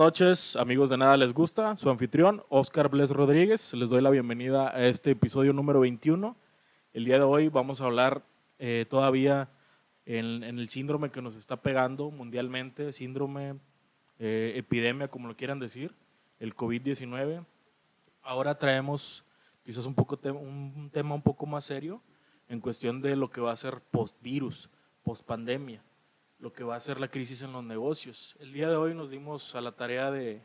noches, amigos de Nada Les Gusta. Su anfitrión, Oscar Bles Rodríguez. Les doy la bienvenida a este episodio número 21. El día de hoy vamos a hablar eh, todavía en, el síndrome que nos está pegando mundialmente, síndrome, eh, epidemia, como lo quieran decir, el COVID-19. Ahora traemos quizás un, poco un tema un poco más serio en cuestión de lo que va a ser post-virus, post-pandemia lo que va a ser la crisis en los negocios. El día de hoy nos dimos a la tarea de,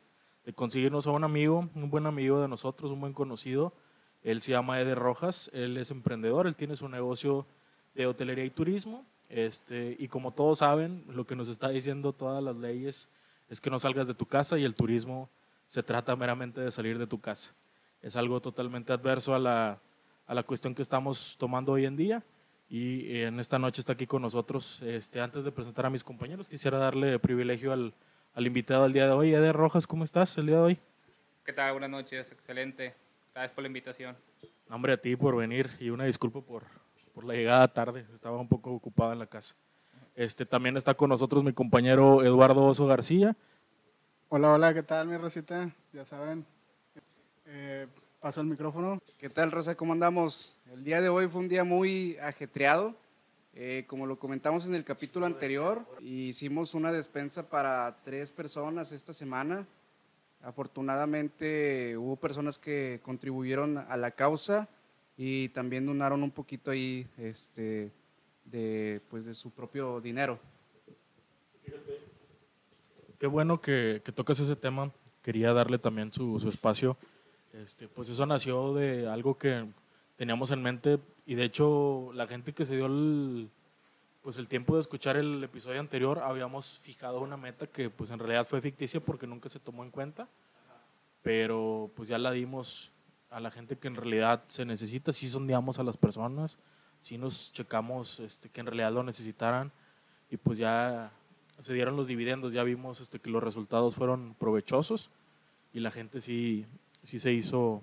conseguirnos a un amigo, un buen amigo de nosotros, un buen conocido. Él se llama Eder Rojas, él es emprendedor, él tiene su negocio de hotelería y turismo. Este, y como todos saben, lo que nos está diciendo todas las leyes es que no salgas de tu casa y el turismo se trata meramente de salir de tu casa. Es algo totalmente adverso a la, a la cuestión que estamos tomando hoy en día y en esta noche está aquí con nosotros. Este, antes de presentar a mis compañeros, quisiera darle privilegio al, al invitado del día de hoy. Eder Rojas, ¿cómo estás el día de hoy? ¿Qué tal? Buenas noches, excelente. Gracias por la invitación. Hombre, a ti por venir y una disculpa por, por la llegada tarde, estaba un poco ocupado en la casa. Este, también está con nosotros mi compañero Eduardo Oso García. Hola, hola, ¿qué tal mi Rosita? Ya saben, eh, paso el micrófono. ¿Qué tal, Rosa? ¿Cómo andamos? El día de hoy fue un día muy ajetreado. Eh, como lo comentamos en el capítulo anterior, hicimos una despensa para tres personas esta semana. Afortunadamente hubo personas que contribuyeron a la causa y también donaron un poquito ahí este, de, pues, de su propio dinero. Qué bueno que, que tocas ese tema. Quería darle también su, su espacio este, pues eso nació de algo que teníamos en mente y de hecho la gente que se dio el, pues el tiempo de escuchar el episodio anterior habíamos fijado una meta que pues en realidad fue ficticia porque nunca se tomó en cuenta, pero pues ya la dimos a la gente que en realidad se necesita, sí sondeamos a las personas, sí nos checamos este, que en realidad lo necesitaran y pues ya se dieron los dividendos, ya vimos este, que los resultados fueron provechosos y la gente sí, sí se hizo,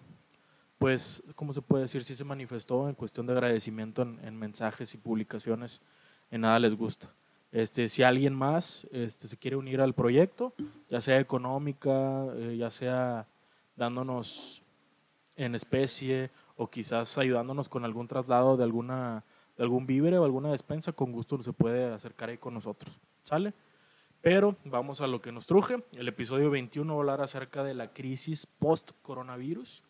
pues, ¿cómo se puede decir? Sí se manifestó en cuestión de agradecimiento en, mensajes y publicaciones. En nada les gusta. Este, si alguien más este, se quiere unir al proyecto, ya sea económica, eh, ya sea dándonos en especie o quizás ayudándonos con algún traslado de alguna de algún víver o alguna despensa, con gusto se puede acercar ahí con nosotros. ¿Sale? Pero vamos a lo que nos truje. El episodio 21 va a hablar acerca de la crisis post-coronavirus.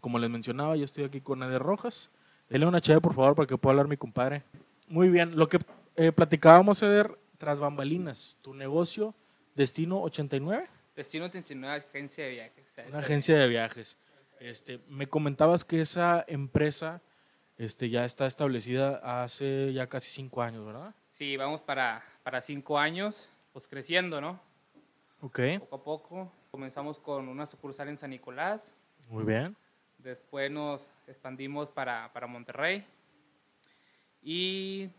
Como les mencionaba, yo estoy aquí con Eder Rojas. Dele una chévere, por favor, para que pueda hablar mi compadre. Muy bien, lo que eh, platicábamos, Eder, tras bambalinas, tu negocio, Destino 89. Destino 89, agencia de viajes. Una agencia de viajes. Este, me comentabas que esa empresa este, ya está establecida hace ya casi cinco años, ¿verdad? Sí, vamos para, para cinco años pues creciendo, ¿no? Ok. Poco a poco. Comenzamos con una sucursal en San Nicolás. Muy bien. Después nos expandimos para, para Monterrey. Y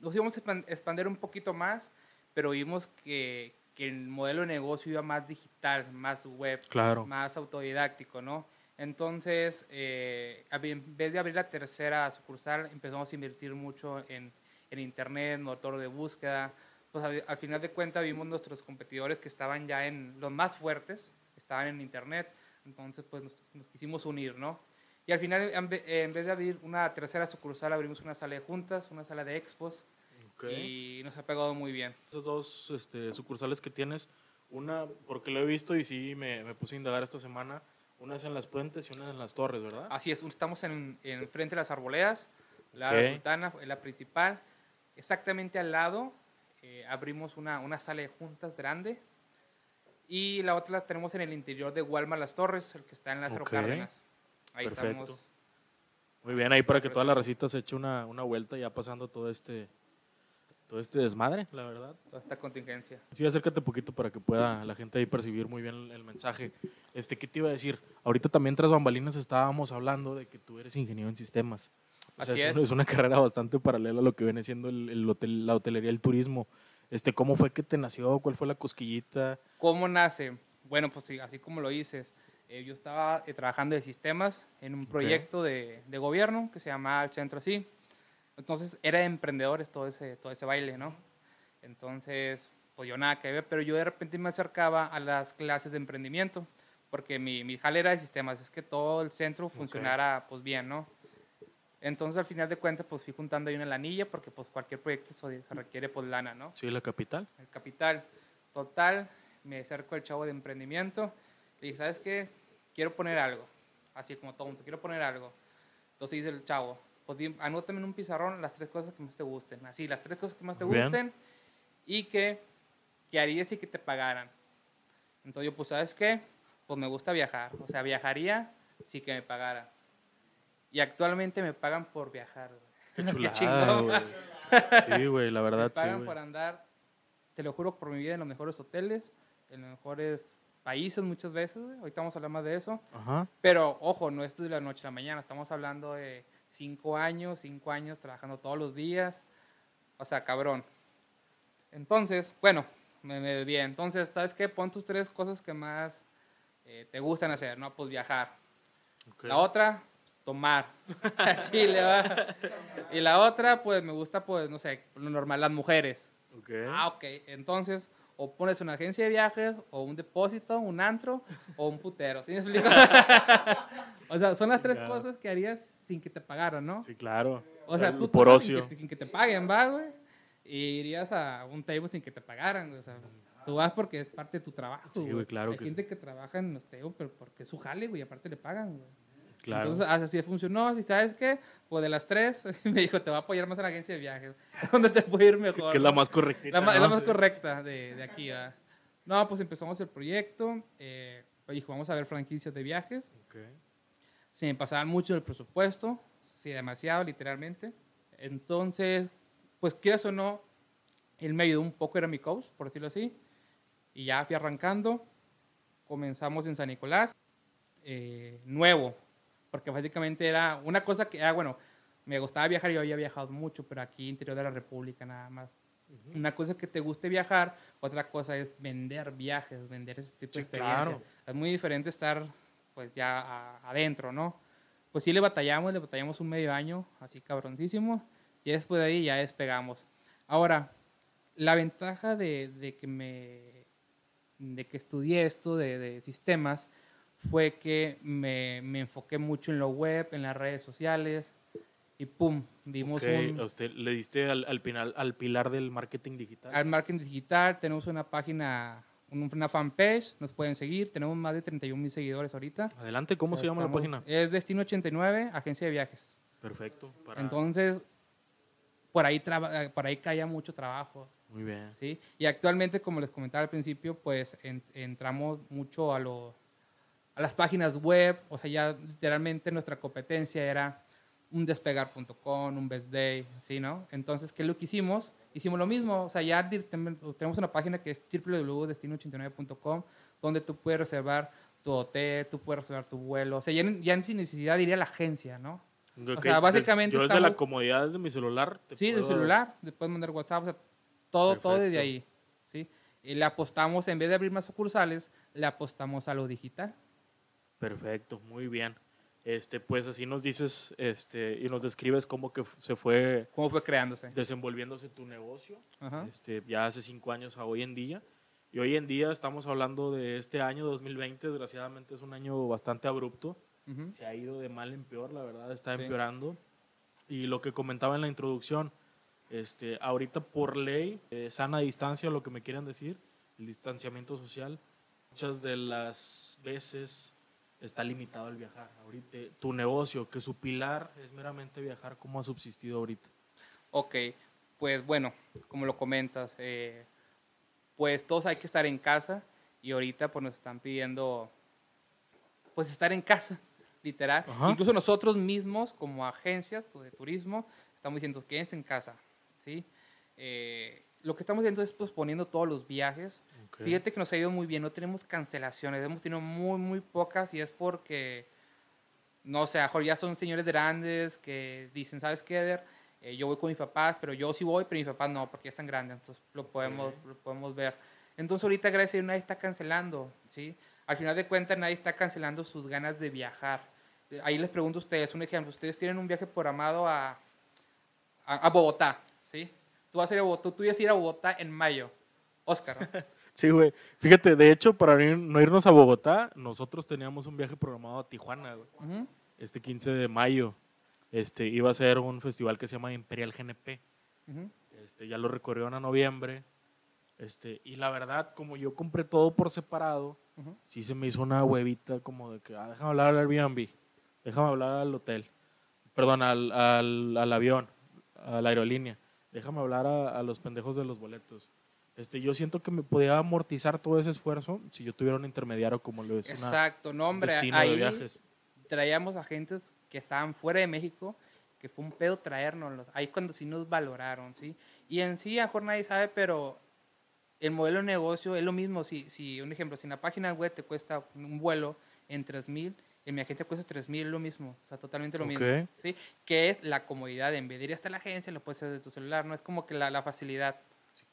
nos íbamos a expandir un poquito más, pero vimos que, que, el modelo de negocio iba más digital, más web, claro. más autodidáctico, ¿no? Entonces, eh, en vez de abrir la tercera sucursal, empezamos a invertir mucho en, en Internet, motor de búsqueda, pues al, final de cuentas vimos nuestros competidores que estaban ya en los más fuertes, estaban en internet, entonces pues nos, quisimos unir, ¿no? Y al final, en vez de abrir una tercera sucursal, abrimos una sala de juntas, una sala de expos, y nos ha pegado muy bien. Esas dos este, sucursales que tienes, una, porque lo he visto y sí me, me, puse a indagar esta semana, una es en las puentes y una en las torres, ¿verdad? Así es, estamos en, en frente de las arboledas, la sultana es la principal, exactamente al lado eh, abrimos una, una, sala de juntas grande y la otra la tenemos en el interior de Walmart Las Torres, el que está en Lázaro okay. Cárdenas. Ahí Perfecto. Estamos. Muy bien, ahí para que toda la recita se eche una, una vuelta ya pasando todo este, todo este desmadre, la verdad. Toda esta contingencia. Sí, acércate un poquito para que pueda la gente ahí percibir muy bien el, mensaje. Este, ¿Qué te iba a decir? Ahorita también tras bambalinas estábamos hablando de que tú eres ingeniero en sistemas. O sea, es, Una, carrera bastante paralela a lo que viene siendo el, hotel, la hotelería, el turismo. Este, ¿Cómo fue que te nació? ¿Cuál fue la cosquillita? ¿Cómo nace? Bueno, pues sí, así como lo dices. Eh, yo estaba eh, trabajando de sistemas en un proyecto de, de, gobierno que se llamaba El Centro Sí. Entonces, era de emprendedores todo ese, todo ese baile, ¿no? Entonces, pues yo nada que ver, pero yo de repente me acercaba a las clases de emprendimiento, porque mi, mi jale era de sistemas, es que todo el centro funcionara pues bien, ¿no? Entonces al final de cuentas pues fui juntando ahí una lanilla, porque pues cualquier proyecto se requiere pues lana, ¿no? Sí, la capital. el capital. Total, me acerco al chavo de emprendimiento. Le dije, ¿sabes qué? Quiero poner algo. Así como tonto, quiero poner algo. Entonces dice el chavo, pues anótame en un pizarrón las tres cosas que más te gusten. Así, las tres cosas que más te Bien. gusten y que, que harías y que te pagaran. Entonces yo, pues, ¿sabes qué? Pues me gusta viajar. O sea, viajaría si que me pagaran. Y actualmente me pagan por viajar. Qué chulada, güey. Sí, güey, la Me verdad, sí, pagan güey. por andar, te lo juro por mi vida, en los mejores hoteles, en los mejores países muchas veces. güey. Ahorita vamos a hablar más de eso. Ajá. Pero ojo, no esto de la noche a la mañana. Estamos hablando de cinco años, cinco años trabajando todos los días. O sea, cabrón. Entonces, bueno, me, me desvié. Entonces, ¿sabes qué? Pon tus tres cosas que más eh, te gustan hacer, ¿no? Pues viajar. ok. La otra, tomar. A Chile, va. Y la otra, pues me gusta, pues, no sé, lo normal, las mujeres. Ok. Ah, ok. Entonces, o pones una agencia de viajes, o un depósito, un antro, o un putero. ¿Sí me explico? o sea, son las tres cosas que harías sin que te pagaran, ¿no? Sí, claro. O sea, tú por sin ocio. que, te- sin que te paguen, va, güey. Y irías a un table sin que te pagaran, güey. O sea, tú vas porque es parte de tu trabajo. Sí, güey, claro Hay que gente que trabaja en los tables, pero porque es su jale, güey, aparte le pagan, güey. Claro. Entonces, así funcionó. ¿Y sabes qué? Pues de las tres, me dijo, te va a apoyar más en la agencia de viajes. ¿Dónde te puede ir mejor? que es la no? más correcta. La, ma- es la más correcta de, de aquí. ¿verdad? No, pues empezamos el proyecto. Eh, dijo, vamos a ver franquicias de viajes. Se me pasaban mucho el presupuesto. Sí, demasiado, literalmente. Entonces, pues quieras o no, él me ayudó un poco, era mi coach, por decirlo así. Y ya fui arrancando. Comenzamos en San Nicolás. eh, nuevo. Porque básicamente era una cosa que, ah, bueno, me gustaba viajar, yo había viajado mucho, pero aquí interior de la República nada más. Una cosa es que te guste viajar, otra cosa es vender viajes, vender ese tipo de Sí, experiencias. claro. Es muy diferente estar pues ya a- adentro, ¿no? Pues sí le batallamos, le batallamos un medio año, así cabroncísimo, y después de ahí ya despegamos. Ahora, la ventaja de, de que me de que estudié esto de, de sistemas fue que me, me enfoqué mucho en lo web, en las redes sociales, y pum, dimos Ok, un, usted le diste al, al, final, al pilar del marketing digital. al marketing digital, tenemos una página, un- una fanpage, nos pueden seguir, tenemos más de 31 mil seguidores ahorita. Adelante, ¿cómo O sea, se llama la página? Es Destino 89, agencia de viajes. Perfecto. para- Entonces, por ahí, traba- por ahí caía mucho trabajo, Muy bien. ¿sí? Y actualmente, como les comentaba al principio, pues en- entramos mucho a, lo, a las páginas web, o sea, ya literalmente nuestra competencia era un despegar.com, un best day, ¿sí, no? Entonces, ¿qué es lo que hicimos? Hicimos lo mismo, o sea, ya tenemos una página que es www.destino89.com, donde tú puedes reservar tu hotel, tú puedes reservar tu vuelo, o sea, ya, ya sin necesidad de ir a la agencia, ¿no? Ok, sea, básicamente Yo desde la estamos- comodidad de mi celular. te Sí, del puedo- celular, le puedes mandar WhatsApp, o sea, todo, todo desde Perfecto. ahí, ¿sí? Y le apostamos, en vez de abrir más sucursales, le apostamos a lo digital. Perfecto, muy bien. Este, pues así nos dices este, y nos describes cómo que se fue ¿Cómo fue creándose? desenvolviéndose tu negocio, Ajá. este, ya hace cinco años a hoy en día. Y hoy en día estamos hablando de este año 2020, desgraciadamente es un año bastante abrupto. Se ha ido de mal en peor, la verdad, está Sí. empeorando. Y lo que comentaba en la introducción, este, ahorita por ley, eh, sana distancia, lo que me quieran decir, el distanciamiento social, muchas de las veces está limitado el viajar. Ahorita tu negocio, que su pilar es meramente viajar, ¿cómo ha subsistido ahorita? Ok, pues bueno, como lo comentas, eh, pues todos hay que estar en casa y ahorita pues nos están pidiendo pues estar en casa, literal. Ajá. Incluso nosotros mismos como agencias de turismo estamos diciendo quédense en casa, ¿sí? Eh, lo que estamos haciendo es posponiendo todos los viajes. Ok. Fíjate que nos ha ido muy bien, no tenemos cancelaciones, hemos tenido muy, muy pocas y es porque, no sé, a lo mejor ya son señores grandes que dicen, ¿sabes qué, Eder? Eh, yo voy con mis papás, pero yo sí voy, pero mis papás no, porque ya están grandes, entonces lo podemos, lo podemos ver. Entonces ahorita, gracias a Dios, nadie está cancelando, ¿sí? Al final de cuentas, nadie está cancelando sus ganas de viajar. Eh, Ahí les pregunto a ustedes, un ejemplo, ustedes tienen un viaje programado a, a, a Bogotá, ¿sí? Tú vas a ir a Bogotá, tú ibas a ir a Bogotá en mayo. Oscar. ¿no? Sí, güey. Fíjate, de hecho, para no ir- no irnos a Bogotá, nosotros teníamos un viaje programado a Tijuana, güey. Este 15 de mayo. Este, iba a ser un festival que se llama Imperial GNP. Este, ya lo recorrieron a noviembre. Este, y la verdad, como yo compré todo por separado, sí se me hizo una huevita como de que, ah, déjame hablar al Airbnb, déjame hablar al hotel, perdón, al, al, al avión, a la aerolínea, déjame hablar a, a los pendejos de los boletos. Este, yo siento que me podía amortizar todo ese esfuerzo si yo tuviera un intermediario como lo es una Exacto, no, hombre. destino ahí de viajes. traíamos agentes que estaban fuera de México, que fue un pedo traérnoslos. Ahí es cuando sí nos valoraron, ¿sí? Y en sí, a mejor nadie sabe, pero el modelo de negocio es lo mismo. Si, si un ejemplo, si en la página web te cuesta un vuelo en 3 mil, en mi agencia cuesta 3 mil, es lo mismo. O sea, totalmente lo mismo. Ok. ¿sí? Que es la comodidad. En vez de ir hasta la agencia, lo puedes hacer de tu celular. No es como que la, la facilidad.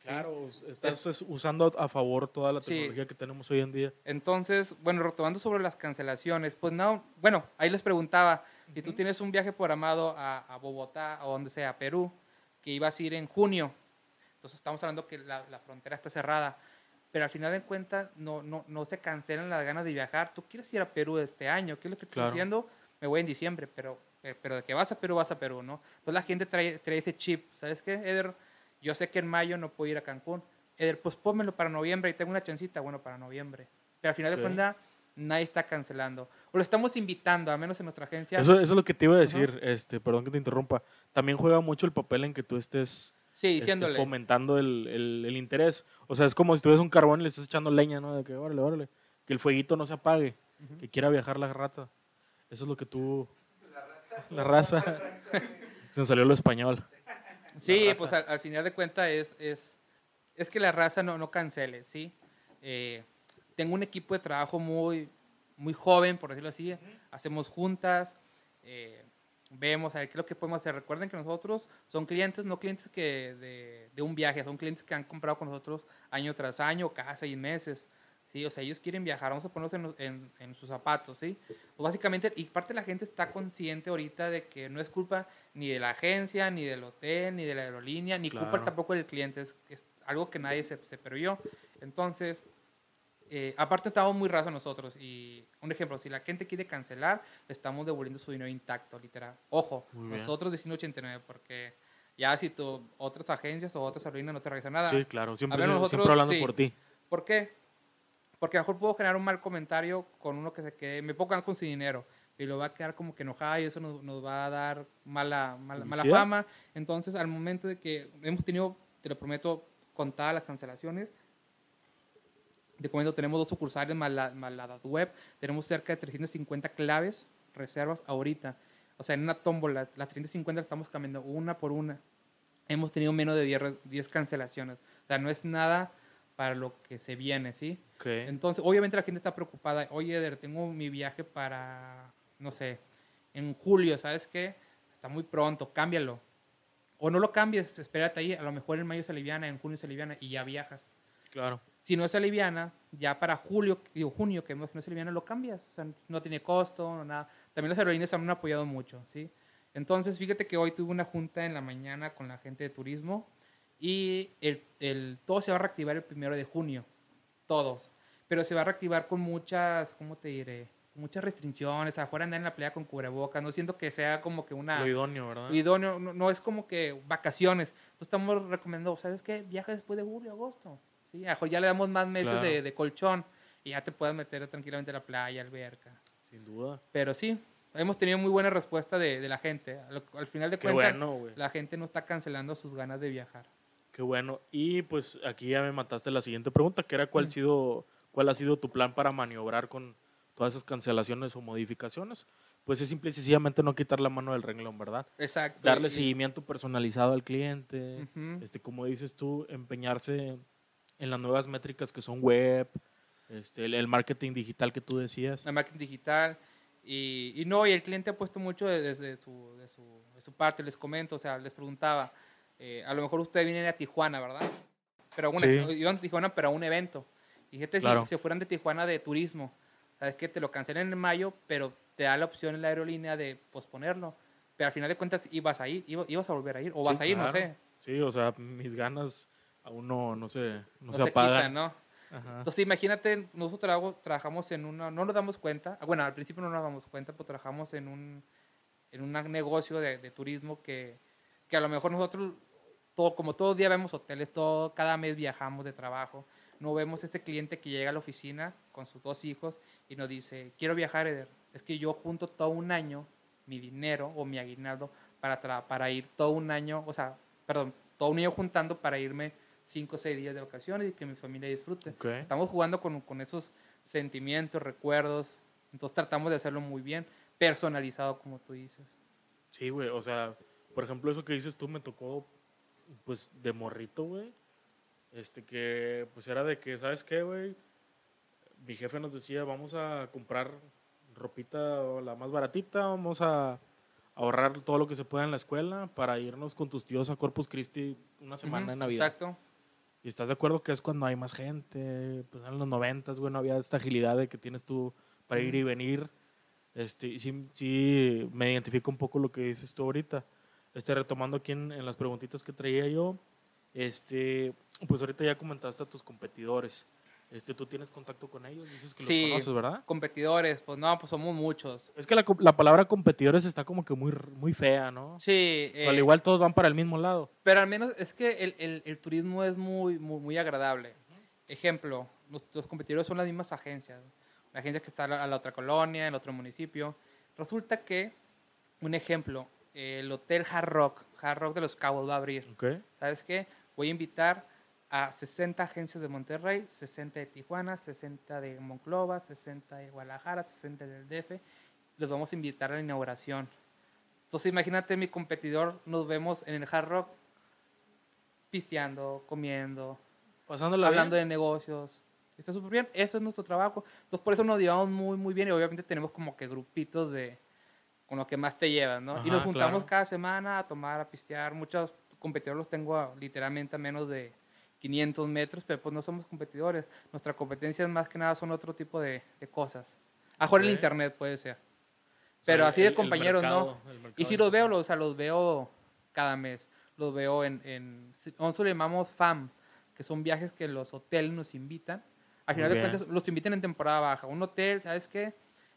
Claro, estás es- usando a favor toda la Sí. tecnología que tenemos hoy en día. Entonces, bueno, retomando sobre las cancelaciones, pues no, bueno, ahí les preguntaba, si tú tienes un viaje programado a, a Bogotá o donde sea, a Perú, que ibas a ir en junio, entonces estamos hablando que la, la frontera está cerrada, pero al final de cuentas no, no, no se cancelan las ganas de viajar. Tú quieres ir a Perú este año, ¿qué es lo que estás Claro. haciendo? Me voy en diciembre, pero, pero de que vas a Perú, vas a Perú, ¿no? Entonces la gente trae, trae ese chip, ¿sabes qué, Eder? Yo sé que en mayo no puedo ir a Cancún. Eder, pues pónmelo para noviembre y tengo una chancita, bueno, para noviembre. Pero al final de cuentas, nadie está cancelando. O lo estamos invitando, al menos en nuestra agencia. Eso, eso es lo que te iba a decir, este, perdón que te interrumpa. También juega mucho el papel en que tú estés sí, este, diciéndole. fomentando el, el- el interés. O sea, es como si tuvieras un carbón y le estás echando leña, ¿no? De que, órale, órale. Que el fueguito no se apague. Que quiera viajar la rata. Eso es lo que tú... La raza. se me salió lo español. Sí, raza. pues al, al final de cuentas es, es, es que la raza no, no cancele, ¿sí? Eh, tengo un equipo de trabajo muy, muy joven, por decirlo así. Hacemos juntas, eh, vemos a ver qué es lo que podemos hacer. Recuerden que nosotros son clientes, no clientes que de, de un viaje, son clientes que han comprado con nosotros año tras año, cada seis meses. ¿sí? O sea, ellos quieren viajar, vamos a ponernos en, en- en sus zapatos, ¿sí? Básicamente, y parte de la gente está consciente ahorita de que no es culpa ni de la agencia, ni del hotel, ni de la aerolínea, ni culpa tampoco del cliente, es, es algo que nadie se, se previó. Entonces, eh, aparte estamos muy rasos nosotros, y un ejemplo, si la gente quiere cancelar, le estamos devolviendo su dinero intacto, literal. Ojo, nosotros de 189, porque ya si tú, otras agencias o otras aerolíneas no te revisan nada. Sí, claro. Siempre, nosotros siempre hablando sí. por ti. ¿Por qué? Porque a lo mejor puedo generar un mal comentario con uno que se quede, me quedar con su dinero y lo va a quedar como que enojado y eso nos, nos va a dar mala, mala, mala fama. Entonces, al momento de que hemos tenido, te lo prometo, contadas las cancelaciones, de momento tenemos dos sucursales más la, más la web, tenemos cerca de 350 claves, reservas ahorita. O sea, en una tómbola, las 350 las estamos cambiando una por una. Hemos tenido menos de 10, re- 10 cancelaciones. O sea, no es nada para lo que se viene, ¿sí? Entonces, obviamente la gente está preocupada. Oye, Eder, tengo mi viaje para, no sé, en julio, ¿sabes qué? Está muy pronto, cámbialo. O no lo cambies, espérate ahí. A lo mejor en mayo se aliviana, en junio se aliviana y ya viajas. Claro. Si no se aliviana, ya para julio, digo junio, que no se aliviana, lo cambias. O sea, no tiene costo, no nada. También las aerolíneas han apoyado mucho, ¿sí? Entonces, fíjate que hoy tuve una junta en la mañana con la gente de turismo y el, el- todo se va a reactivar el primero de junio. Todos. Pero se va a reactivar con muchas, ¿cómo te diré? Muchas restricciones. Afuera andar en la playa con cubrebocas. No siento que sea como que una Lo idóneo, ¿verdad? idóneo, no, no es como que vacaciones. Entonces estamos recomendando, ¿sabes qué? Viaja después de julio, agosto. ¿Sí? A lo mejor ya le damos más meses Claro. de, de colchón y ya te puedes meter tranquilamente a la playa, alberca. Sin duda. Pero sí, hemos tenido muy buena respuesta de, de la gente. Al, al final de cuentas, bueno, la gente no está cancelando sus ganas de viajar. Qué bueno. Y pues aquí ya me mataste la siguiente pregunta, que era cuál, Mm. sido, cuál ha sido tu plan para maniobrar con todas esas cancelaciones o modificaciones. Pues es simple y sencillamente no quitar la mano del renglón, ¿verdad? Exacto. Darle seguimiento personalizado al cliente. Ujú. este, como dices tú, empeñarse en las nuevas métricas que son web, este, el, el marketing digital que tú decías. la marketing digital. Y, y no, y el cliente ha puesto mucho de- desde su, de su, de su parte, les comento, o sea, les preguntaba, eh, a lo mejor ustedes vienen a Tijuana, ¿verdad? Pero una, Sí. iban a Tijuana, pero a un evento. Y fíjate, Claro. si se fueran de Tijuana de turismo, sabes que te lo cancelan en mayo, pero te da la opción en la aerolínea de posponerlo. Pero al final de cuentas ibas a ir, iba- ibas a volver a ir, o vas Sí, a ir, claro. no sé. Sí, o sea, mis ganas aún no, no se, no No se quitan, ¿no? Ajá. Entonces, imagínate, nosotros trabajo- trabajamos en una, no nos damos cuenta, ah, bueno, al principio no nos damos cuenta, pero trabajamos en un, en un negocio de, de turismo que, que a lo mejor nosotros, todo, como todo día vemos hoteles, todo, cada mes viajamos de trabajo, no vemos este cliente que llega a la oficina con sus dos hijos y nos dice, quiero viajar, Eder, es que yo junto todo un año mi dinero o mi aguinaldo para, para ir todo un año, o sea, perdón, todo un año juntando para irme cinco o seis días de vacaciones y que mi familia disfrute. Ok. Estamos jugando con, con esos sentimientos, recuerdos. Entonces tratamos de hacerlo muy bien, personalizado, como tú dices. Sí, güey, o sea, por ejemplo, eso que dices tú me tocó, pues, de morrito, güey. Este, que, pues, era de que, ¿sabes qué, güey? Mi jefe nos decía, vamos a comprar ropita o la más baratita, vamos a ahorrar todo lo que se pueda en la escuela para irnos con tus tíos a Corpus Christi una semana Ujú, de Navidad. Exacto. Y estás de acuerdo que es cuando hay más gente, pues en los noventas, güey, no había esta agilidad de que tienes tú para ir y venir. Este, y sí, sí me identifico un poco lo que dices tú ahorita. Este, retomando aquí en, en las preguntitas que traía yo, este, pues ahorita ya comentaste a tus competidores. Este, tú tienes contacto con ellos, dices que Sí. los conoces, ¿verdad? Competidores, pues no, pues somos muchos. Es que la, la palabra competidores está como que muy, muy fea, ¿no? Sí, Pero al eh, igual todos van para el mismo lado. pero al menos es que el, el- el turismo es muy, muy, muy agradable. Ejemplo, nuestros competidores son las mismas agencias. La agencia que está a la, a la otra colonia, en el otro municipio. Resulta que, un ejemplo, el Hotel Hard Rock, Hard Rock de los Cabos va a abrir. ¿Ok? ¿Sabes qué? Voy a invitar a 60 agencias de Monterrey, 60 de Tijuana, 60 de Monclova, 60 de Guadalajara, 60 del DF. Los vamos a invitar a la inauguración. Entonces imagínate mi competidor, nos vemos en el Hard Rock pisteando, comiendo, Pasándola hablando bien. de negocios. Está súper bien, eso es nuestro trabajo. Entonces por eso nos llevamos muy, muy bien y obviamente tenemos como que grupitos de con lo que más te llevas, ¿no? y Ajá, nos juntamos claro. cada semana a tomar, a pistear. Muchos competidores los tengo a- literalmente a menos de 500 metros, pero pues no somos competidores. Nuestra competencia es más que nada son otro tipo de, de cosas. A jugar el internet puede ser. O sea, Pero el- así de compañeros mercado, no. Y si los veo, los, o sea, los veo cada mes. Los veo en, en nosotros le llamamos FAM, que son viajes que los hoteles nos invitan. Al final de cuentas, los invitan en temporada baja. Un hotel, ¿sabes qué?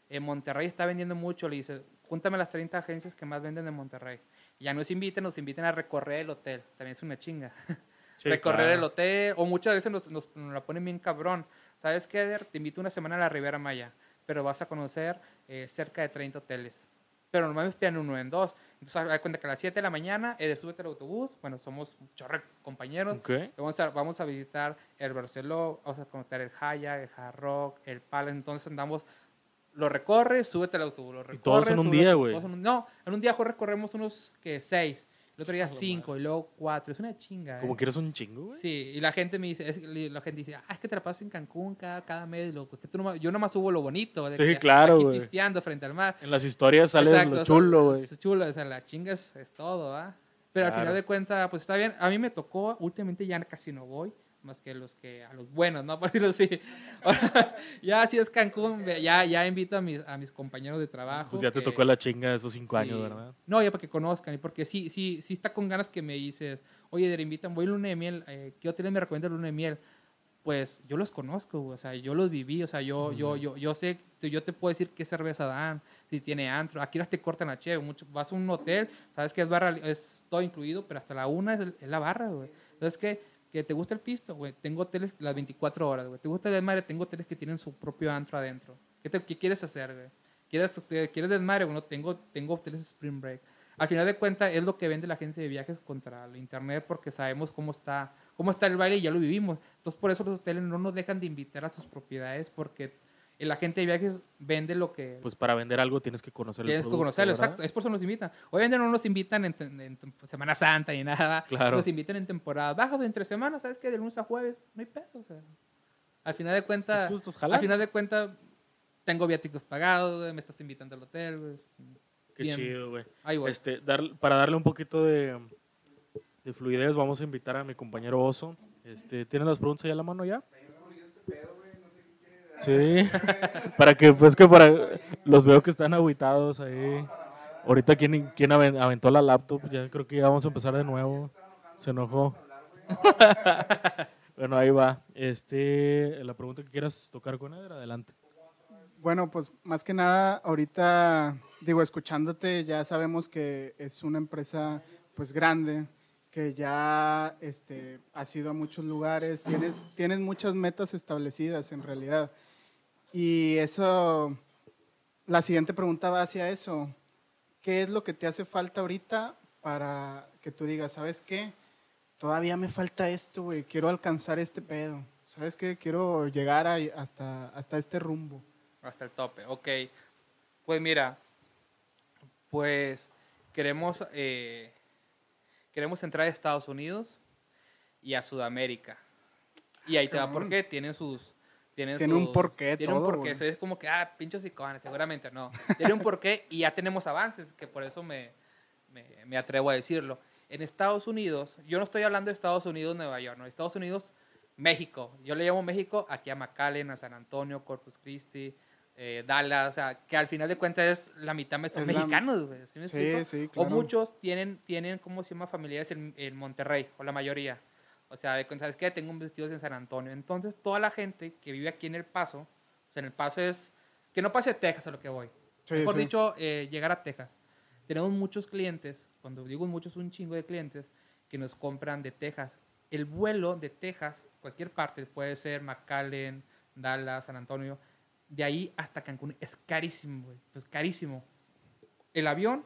En Monterrey está vendiendo mucho. Le dice, júntame las 30 agencias que más venden en Monterrey. Y ya nos invitan, nos invitan a recorrer el hotel. También es una chinga. Sí, recorrer claro. el hotel. O muchas veces nos, nos, nos la ponen bien cabrón. ¿Sabes qué, Eder? Te invito una semana a la Riviera Maya. Pero vas a conocer eh, cerca de 30 hoteles. Pero normalmente esperan uno en dos. Entonces, da cuenta que a las 7 de la mañana, Eder, súbete al autobús. Bueno, somos de compañeros. Ok. Vamos a, vamos a visitar el Barceló, vamos a conocer el Haya, el Hard Rock, el Palace. Entonces andamos, lo recorres, súbete al autobús. Lo recorres, todos en un súbete- día, güey. No, en un día recorremos unos que seis, el otro día cinco y luego cuatro. Es una chinga. Como ¿eh? que eres un chingo, güey. Sí, y la gente me dice, es- la gente dice, ah, es que te la pasas en Cancún cada, cada mes, loco. Es que tú nomás- yo nomás subo lo bonito. De Sí, que claro, Aquí güey. pisteando frente al mar. En las historias sale Exacto, lo o sea, chulo, güey. es chulo, o sea, la chinga es, es todo, ¿ah? Pero al Claro. final de cuentas, pues está bien. A mí me tocó, últimamente ya casi no voy, más que los que, a los buenos, ¿no? Por decirlo así. Ahora, ya si es Cancún, ya, ya invito a mis, a mis compañeros de trabajo. Pues ya te que- tocó la chinga de esos cinco sí. años, ¿verdad? No, ya para que conozcan, y porque sí, sí, sí está con ganas que me dices, oye, te invitan, voy a luna de miel, eh, ¿qué hoteles me recomiendan luna de miel? Pues yo los conozco, o sea, yo los viví, o sea, yo, yo, yo, yo sé, yo te puedo decir qué cerveza dan, si tiene antro, aquí las te cortan la cheve, mucho, vas a un hotel, sabes que es barra, es todo incluido, pero hasta la una es, es la barra, güey. Entonces, que, que te gusta el pisto, güey, tengo hoteles las 24 horas, güey, te gusta el desmadre, tengo hoteles que tienen su propio antro adentro. ¿Qué, te- qué quieres hacer, güey? ¿Quieres, te- ¿Quieres desmadre? Bueno, tengo, tengo hoteles Spring Break. Al final de cuentas es lo que vende la agencia de viajes contra el internet porque sabemos cómo está, cómo está el baile y ya lo vivimos. Entonces por eso los hoteles no nos dejan de invitar a sus propiedades porque el agente de viajes vende lo que Pues para vender algo tienes que conocer el tienes que producto, conocerlo. ¿verdad? Exacto, es por eso nos invitan. Obviamente no nos invitan en, en- en Semana Santa ni nada. Claro. Nos invitan en temporada baja o entre semanas, ¿sabes qué? De lunes a jueves, no hay pedo. O sea, al final de cuentas, al final de cuentas, tengo viáticos pagados, güey, me estás invitando al hotel, güey. Qué Bien. chido, güey. Ahí voy. Este, dar, para darle un poquito de, de fluidez, vamos a invitar a mi compañero Oso. Este, ¿Tienes las preguntas ahí a la mano ya? Sí, para que, pues que para, los veo que están aguitados ahí. Ahorita, ¿quién, quién aven- aventó la laptop? Ya creo que ya vamos a empezar de nuevo. Se enojó. Bueno, ahí va. Este, la pregunta que quieras tocar con Eder, adelante. Bueno, pues más que nada, ahorita, digo, escuchándote, ya sabemos que es una empresa pues grande, que ya este, ha sido a muchos lugares, tienes, tienes muchas metas establecidas en realidad. Y eso, la siguiente pregunta va hacia eso. ¿Qué es lo que te hace falta ahorita para que tú digas, ¿sabes qué? Todavía me falta esto, güey, quiero alcanzar este pedo. ¿Sabes qué? Quiero llegar a- hasta, hasta este rumbo. Hasta el tope, ok. Pues mira, pues queremos, eh, queremos entrar a Estados Unidos y a Sudamérica. Y ahí te va por qué, tienen sus... Tienen Tiene un porqué Tiene todo, un porqué, eso es como que, ah, pinchos icones, seguramente no. Tiene un porqué y ya tenemos avances, que por eso me, me, me atrevo a decirlo. En Estados Unidos, yo no estoy hablando de Estados Unidos, Nueva York, no, Estados Unidos, México. Yo le llamo México aquí a McAllen, a San Antonio, Corpus Christi, eh, Dallas, o sea, que al final de cuentas es la mitad me- son Es la- mexicanos, güey. ¿sí me Sí, explico? sí, O muchos tienen, tienen, ¿cómo se llama? Familiares en, en Monterrey, o la mayoría. O sea, de cuenta, ¿sabes qué? Tengo vestidos en San Antonio. Entonces, toda la gente que vive aquí en El Paso, o sea, en El Paso es, que no pase Texas a lo que voy. Sí, Mejor sí. dicho, eh, llegar a Texas. Tenemos muchos clientes, cuando digo muchos, un chingo de clientes, que nos compran de Texas. El vuelo de Texas, cualquier parte, puede ser McAllen, Dallas, San Antonio, de ahí hasta Cancún, es carísimo, güey. Es carísimo. El avión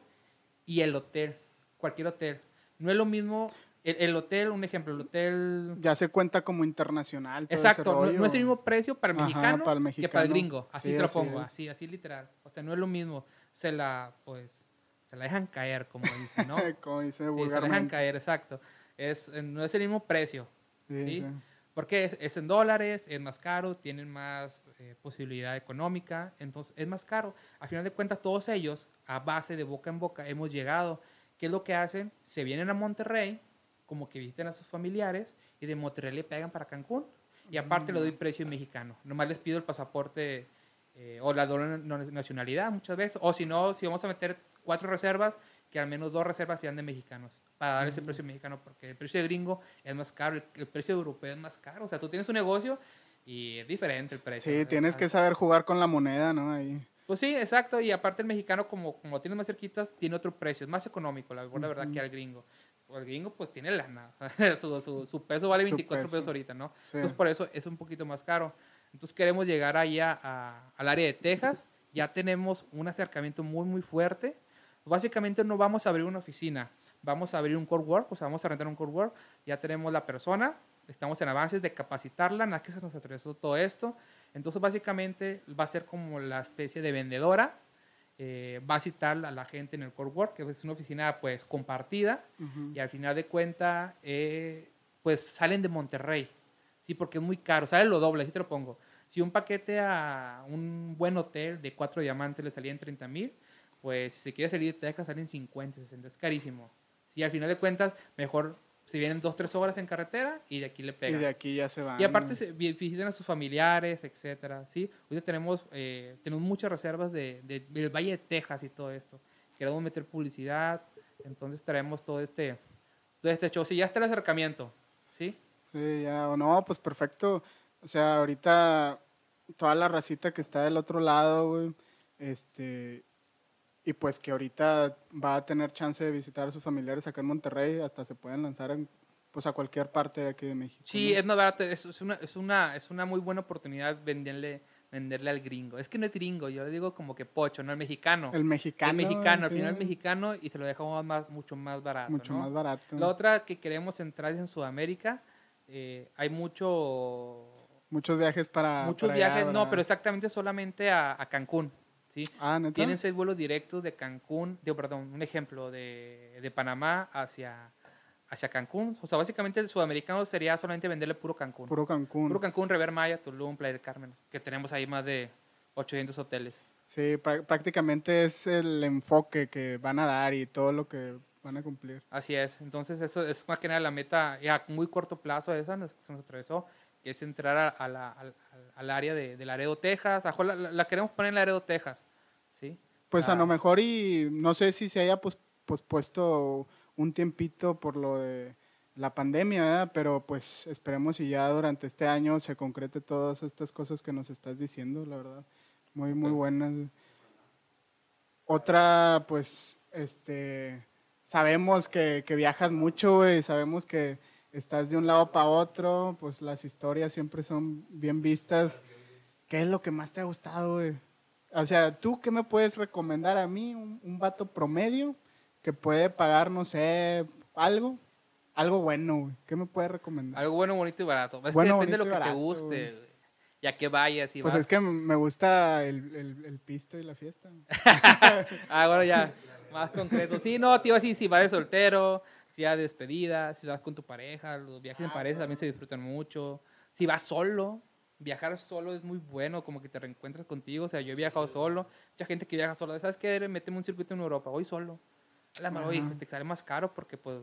y el hotel, cualquier hotel. No es lo mismo, el, el hotel, un ejemplo, el hotel... Ya se cuenta como internacional. todo Exacto, no, rollo. no es el mismo precio para el Ajá, mexicano, para el que para el gringo. Así Sí, te lo pongo, así, así literal. O sea, no es lo mismo. Se la, pues, se la dejan caer, como dicen, ¿no? sí, como dice se la dejan caer, exacto. Es, eh, no es el mismo precio, Sí, ¿sí? sí. Porque es, es en dólares, es más caro, tienen más eh, posibilidad económica, entonces es más caro. Al final de cuentas, todos ellos, a base de boca en boca, hemos llegado. ¿Qué es lo que hacen? Se vienen a Monterrey, como que visiten a sus familiares, y de Monterrey le pegan para Cancún. Y aparte le doy precio en mexicano. Nomás les pido el pasaporte eh, o la doble na- nacionalidad muchas veces. O si no, si vamos a meter cuatro reservas, que al menos dos reservas sean de mexicanos. Para dar ese precio mexicano, porque el precio de gringo es más caro, el, el precio europeo es más caro. O sea, tú tienes un negocio y es diferente el precio. Sí, tienes que saber jugar con la moneda, ¿no? Ahí. Pues sí, exacto. Y aparte el mexicano, como, como lo tienes más cerquitas, tiene otro precio. Es más económico, la, la verdad, que al gringo. O el gringo, pues tiene lana. su, su, su peso vale Su 24 peso. pesos ahorita, ¿no? Sí. Entonces, por eso es un poquito más caro. Entonces, queremos llegar ahí a- a- al área de Texas. Ya tenemos un acercamiento muy, muy fuerte. Básicamente no vamos a abrir una oficina. Vamos a abrir un core work, o sea, vamos a rentar un core work. Ya tenemos la persona. Estamos en avances de capacitarla. Nada que se nos atravesó todo esto. Entonces, básicamente va a ser como la especie de vendedora. Eh, va a citar a la gente en el core work, que es una oficina pues compartida y al final de cuenta eh, pues salen de Monterrey, sí, porque es muy caro, sale lo doble, así te lo pongo. Si un paquete a un buen hotel de cuatro diamantes le salía en 30 mil, pues si se quiere salir de Texas salen 50, 60, es carísimo. Sí, al final de cuentas, mejor si vienen dos, tres horas en carretera y de aquí le Y pegan. de aquí ya se van. Y aparte se vi- visitan a sus familiares, etcétera, ¿sí? Ahorita tenemos, eh, tenemos muchas reservas de, de- del Valle de Texas y todo esto. Queremos meter publicidad, entonces traemos todo este, todo este show. Sí, ya está el acercamiento, ¿sí? Sí, ya, o no, pues perfecto. O sea, ahorita toda la racita que está del otro lado, güey, este, y pues que ahorita va a tener chance de visitar a sus familiares acá en Monterrey, hasta se pueden lanzar en, pues a cualquier parte de aquí de México. Sí, ¿no? es es, es una, es, una, es una muy buena oportunidad venderle, venderle al gringo. Es que no es gringo, yo le digo como que pocho, no el mexicano. El mexicano. El mexicano, al final mexicano y se lo dejamos más, mucho más barato. Mucho ¿no? más barato. La otra que queremos entrar es en Sudamérica. Eh, hay mucho Muchos viajes para. muchos para allá, viajes, no, pero exactamente solamente a, a Cancún. ¿Sí? Ah, neta. Tienen seis vuelos directos de Cancún, de, perdón, un ejemplo, de, de Panamá hacia, hacia Cancún. O sea, básicamente el sudamericano sería solamente venderle puro Cancún. Puro, Puro Cancún. Cancún, Rever Maya, Tulum, Playa del Carmen, que tenemos ahí más de 800 hoteles. Sí, prá- prácticamente es el enfoque que van a dar y todo lo que van a cumplir. Así es. Entonces, eso es más que nada la meta ya a muy corto plazo esa nos- se nos atravesó, que es entrar a, a la- al, área de, de Laredo, Texas. La, la- queremos poner en Laredo, Texas. ¿sí? Pues a Ah. lo mejor y no sé si se haya pues, pospuesto un tiempito por lo de la pandemia, ¿verdad? Pero pues esperemos y ya durante este año se concrete todas estas cosas que nos estás diciendo, la verdad. Muy, muy buenas. Otra, pues, este, sabemos que, que viajas mucho, güey, sabemos que estás de un lado para otro, pues las historias siempre son bien vistas. ¿Qué es lo que más te ha gustado, güey? O sea, ¿tú qué me puedes recomendar a mí, un, un vato promedio que puede pagar, no sé, algo? Algo bueno, güey. ¿Qué me puedes recomendar? Algo bueno, bonito y barato. Es Bueno, que depende de lo que te guste, güey. Ya que vayas y Pues vas. es que me gusta el, el, el pisto y la fiesta. Ah, bueno, ya, más concreto. Sí, no, te iba así, si vas de soltero, si vas de despedida, si vas con tu pareja, los viajes en pareja también se disfrutan mucho. Si vas solo, viajar solo es muy bueno, como que te reencuentras contigo. O sea, yo he viajado solo, mucha gente que viaja solo, ¿sabes qué? Méteme un circuito en Europa, voy solo. A la Ajá. te sale más caro porque, pues,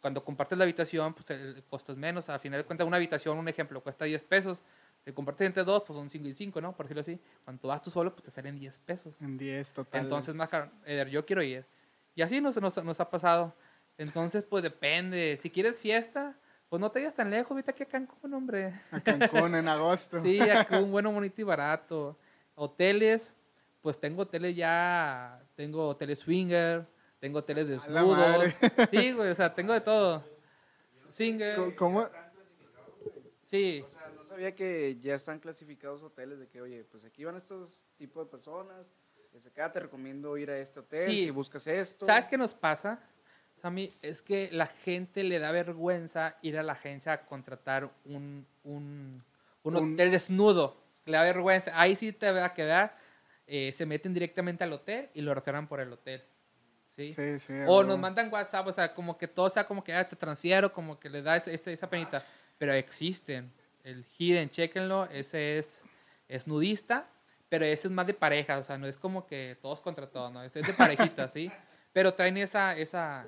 cuando compartes la habitación, pues el costo es menos. A final de cuentas, una habitación, un ejemplo, cuesta 10 pesos. Si compartes entre dos, pues son 5 y 5, ¿no? Por decirlo así. Cuando vas tú solo, pues te salen 10 pesos. En 10 total. Entonces, más caro, Eder, yo quiero ir. Y así nos, nos, nos ha pasado. Entonces, pues depende. Si quieres fiesta, pues no te vayas tan lejos. Vete aquí a Cancún, hombre. A Cancún en agosto. Sí, aquí un bueno, bonito y barato. Hoteles, pues tengo hoteles ya. Tengo hoteles swinger, tengo hoteles desnudos. Sí, güey, o sea, tengo de todo. Swinger, ¿Cómo? sí. O sea, no sabía que ya están clasificados hoteles de que, oye, pues aquí van estos tipos de personas. Desde acá te recomiendo ir a este hotel Sí. si buscas esto. ¿Sabes qué nos pasa? Sammy, es que la gente le da vergüenza ir a la agencia a contratar un, un, un Un- hotel desnudo. Le da vergüenza. Ahí sí te va a quedar. eh, se meten directamente al hotel y lo reservan por el hotel. ¿sí? Sí, sí. O nos mandan WhatsApp, o sea, como que todo sea como que ah, te transfiero, como que le da ese- ese- esa penita. Pero existen. El hidden, chequenlo, ese es, es nudista, pero ese es más de pareja, o sea, no es como que todos contra todos, ¿no? Ese es de parejita, ¿sí? Pero traen esa, esa,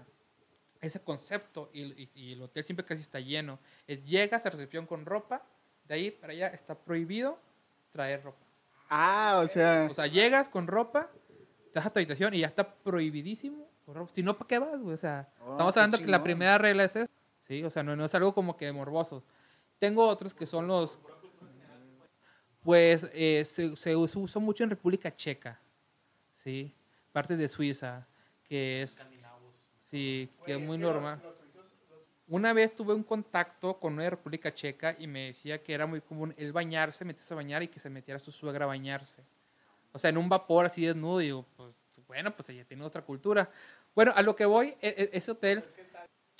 ese concepto y, y- y el hotel siempre casi está lleno. Es, llegas a recepción con ropa, de ahí para allá está prohibido traer ropa. Ah, o sea. O sea, llegas con ropa, te vas a tu habitación y ya está prohibidísimo. Si no, ¿para qué vas? O sea, Oh, estamos hablando que la primera regla es eso. Sí, o sea, no, no es algo como que morboso. Tengo otros que son los. Pues eh, se, se us- usa mucho en República Checa. Sí, partes de Suiza, que es. Sí, que es muy normal. Una vez tuve un contacto con una de República Checa y me decía que era muy común él bañarse, meterse a bañar y que se metiera su suegra a bañarse. O sea, en un vapor así desnudo. Y digo, pues bueno, pues ella tiene otra cultura. Bueno, a lo que voy, e- e- ese hotel.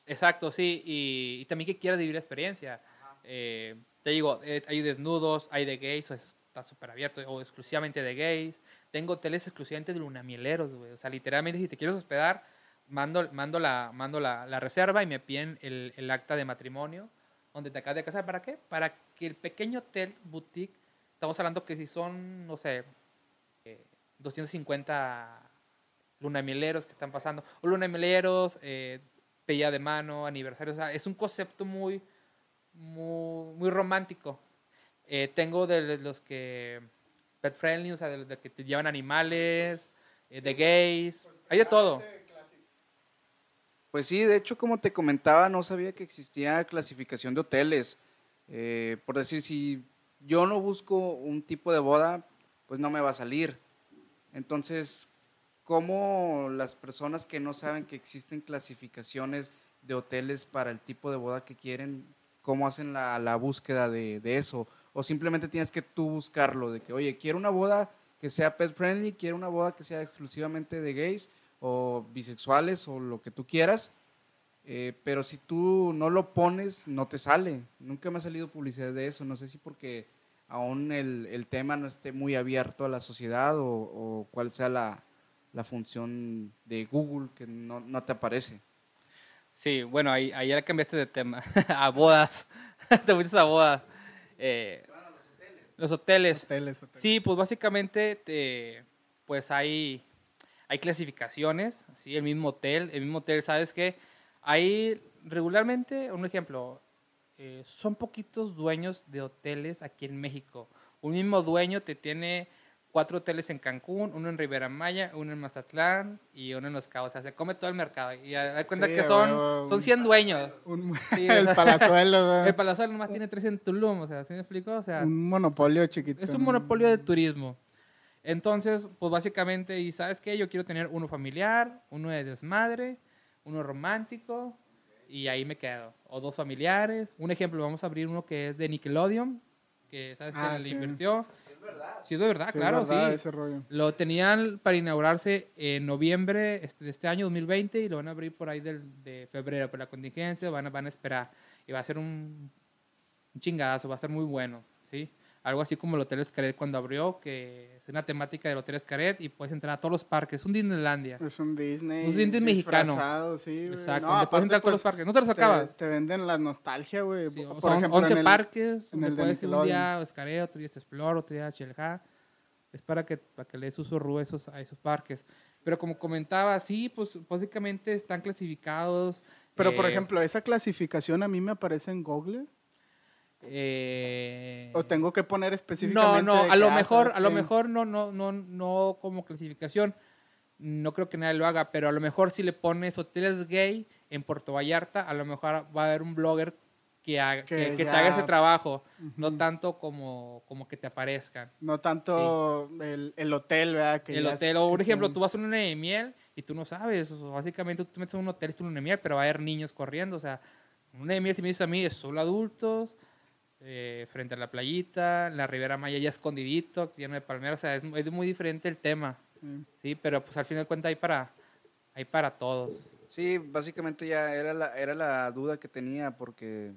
Exacto, sí. Y, y también que quiera vivir la experiencia. Eh, te digo, eh, hay desnudos, hay de gays, o es- está súper abierto, o exclusivamente de gays. Tengo hoteles exclusivamente de lunamieleros, güey. O sea, literalmente, si te quieres hospedar, mando, mando, la, mando la, la reserva y me piden el, el acta de matrimonio, donde te acabas de casar. ¿Para qué? Para que el pequeño hotel, boutique, estamos hablando que si son, no sé, eh, 250 lunamieleros que están pasando, o lunamieleros, eh, pedida de mano, aniversario, o sea, es un concepto muy, muy, muy romántico. Eh, tengo de los que pet friendly, o sea, de los que te llevan animales, eh, de gays, hay de todo. Pues sí, de hecho, como te comentaba, no sabía que existía clasificación de hoteles. Eh, por decir, si yo no busco un tipo de boda, pues no me va a salir. Entonces, ¿cómo las personas que no saben que existen clasificaciones de hoteles para el tipo de boda que quieren, cómo hacen la, la búsqueda de, de eso? O simplemente tienes que tú buscarlo, de que, oye, quiero una boda que sea pet friendly, quiero una boda que sea exclusivamente de gays o bisexuales o lo que tú quieras. Eh, pero si tú no lo pones, no te sale. Nunca me ha salido publicidad de eso. No sé si porque aún el, el tema no esté muy abierto a la sociedad o, o cuál sea la, la función de Google que no, no te aparece. Sí, bueno, ahí, ahí ya cambiaste de tema, a bodas, te fuiste a bodas. Eh, los hoteles. Hoteles, hoteles. Sí, pues básicamente te- pues hay, hay clasificaciones, ¿sí? el mismo hotel, el mismo hotel, ¿sabes qué? Hay regularmente, un ejemplo, eh, son poquitos dueños de hoteles aquí en México. Un mismo dueño te tiene cuatro hoteles en Cancún, uno en Rivera Maya, uno en Mazatlán y uno en Los Cabos. O sea, se come todo el mercado. Y da cuenta Sí, que son, son un- 100 dueños. Un- Sí, el palazuelo. El Palazuelo nomás tiene tres en Tulum, o sea, ¿sí me explico? O sea, un monopolio chiquito. es un monopolio de turismo. Entonces, pues básicamente, ¿y sabes qué? Yo quiero tener uno familiar, uno de desmadre, uno romántico, y ahí me quedo. O dos familiares. Un ejemplo, vamos a abrir uno que es de Nickelodeon, que sabes Ah, que le sí. invirtió. Sí, es de verdad, Sí, es claro, verdad, sí. ese rollo. Lo tenían para inaugurarse en noviembre este, de este año 2020 y lo van a abrir por ahí del, de febrero, por la contingencia, van a, van a esperar. Y va a ser un, un chingadazo, va a estar muy bueno, ¿sí? Algo así como el Hotel Escaret cuando abrió, que es una temática del Hotel Escaret y puedes entrar a todos los parques, es un Disneylandia. Es un Disney. Un Disney mexicano. Sí. Exacto, No, donde puedes aparte, entrar a todos los pues, parques, no te los te, acabas. te venden la nostalgia, güey. Sí, Por son ejemplo, 11 en el- parques, en el de puedes ir un día a Escaret, otro día a Explore, otro día a Chelja. Es para que, para que le des uso a esos, a esos parques. Pero como comentaba, sí, pues básicamente están clasificados. Pero, por eh, ejemplo, esa clasificación a mí me aparece en Google. Eh, ¿O tengo que poner no, específicamente? no, de a que, lo ah, mejor, ¿sabes a lo qué? mejor no, no, no, no como clasificación. No creo que nadie lo haga, pero a lo mejor si le pones hoteles gay en Puerto Vallarta, a lo mejor va a haber un blogger que, haga- Que que, que te ya- haga ese trabajo, no Ujú. tanto como, como que te aparezcan. No tanto el, el hotel, ¿verdad? Que el hotel, o por que ejemplo, tú vas a una luna de miel y tú no sabes, o básicamente tú te metes a un hotel y tu luna de miel, pero va a haber niños corriendo, o sea, una de miel si me dices a mí es solo adultos, eh, frente a la playita, en la Ribera Maya ya escondidito, lleno de palmeras, o sea, es, es muy diferente el tema, Sí. sí, pero pues al final de cuentas hay para, hay para todos. Sí, básicamente ya era la, era la duda que tenía porque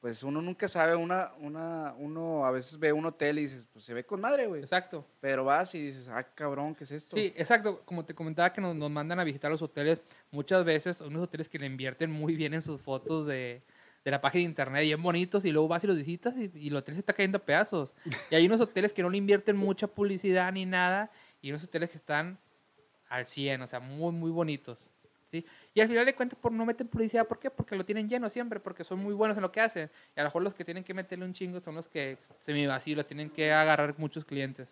pues uno nunca sabe, una, una, uno a veces ve un hotel y dices, pues se ve con madre, güey. Exacto. Pero vas y dices, ah, cabrón, ¿qué es esto? Sí, exacto. Como te comentaba que nos, nos mandan a visitar los hoteles, muchas veces unos hoteles que le invierten muy bien en sus fotos de, de la página de internet, bien bonitos, y luego vas y los visitas y, y el hotel se está cayendo a pedazos. Y hay unos hoteles que no le invierten mucha publicidad ni nada, y unos hoteles que están al 100, o sea, muy, muy bonitos. ¿sí? Y al final de cuentas, por no meten publicidad, ¿por qué? Porque lo tienen lleno siempre, porque son muy buenos en lo que hacen. Y a lo mejor los que tienen que meterle un chingo son los que semi vacíos, tienen que agarrar muchos clientes.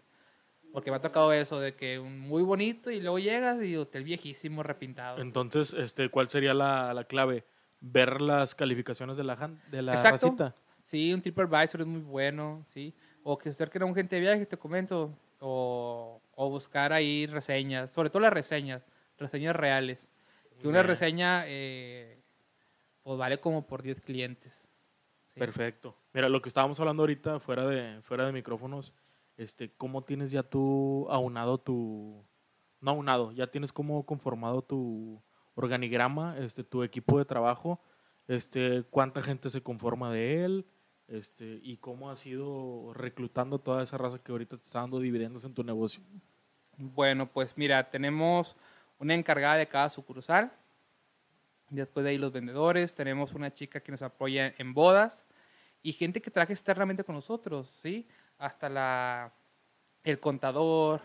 Porque me ha tocado eso, de que un muy bonito y luego llegas y hotel viejísimo, repintado. Entonces, este, ¿cuál sería la, la clave? Ver las calificaciones de la, de la Exacto. racita. Sí, un TripAdvisor es muy bueno, sí. O que se acerquen a un gente de viaje, te comento. O, o buscar ahí reseñas, sobre todo las reseñas, reseñas reales. Que una reseña, eh, pues vale como por 10 clientes. Sí. Perfecto. Mira, lo que estábamos hablando ahorita fuera de, fuera de micrófonos, este, ¿cómo tienes ya tú aunado tu... No aunado, ya tienes como conformado tu organigrama, este, tu equipo de trabajo, este, cuánta gente se conforma de él, este, y cómo has ido reclutando toda esa raza que ahorita te está dando dividendos en tu negocio. Bueno, pues mira, tenemos una encargada de cada sucursal. Después de ahí los vendedores. Tenemos una chica que nos apoya en bodas. Y gente que trabaja externamente con nosotros, ¿sí? Hasta la, el contador.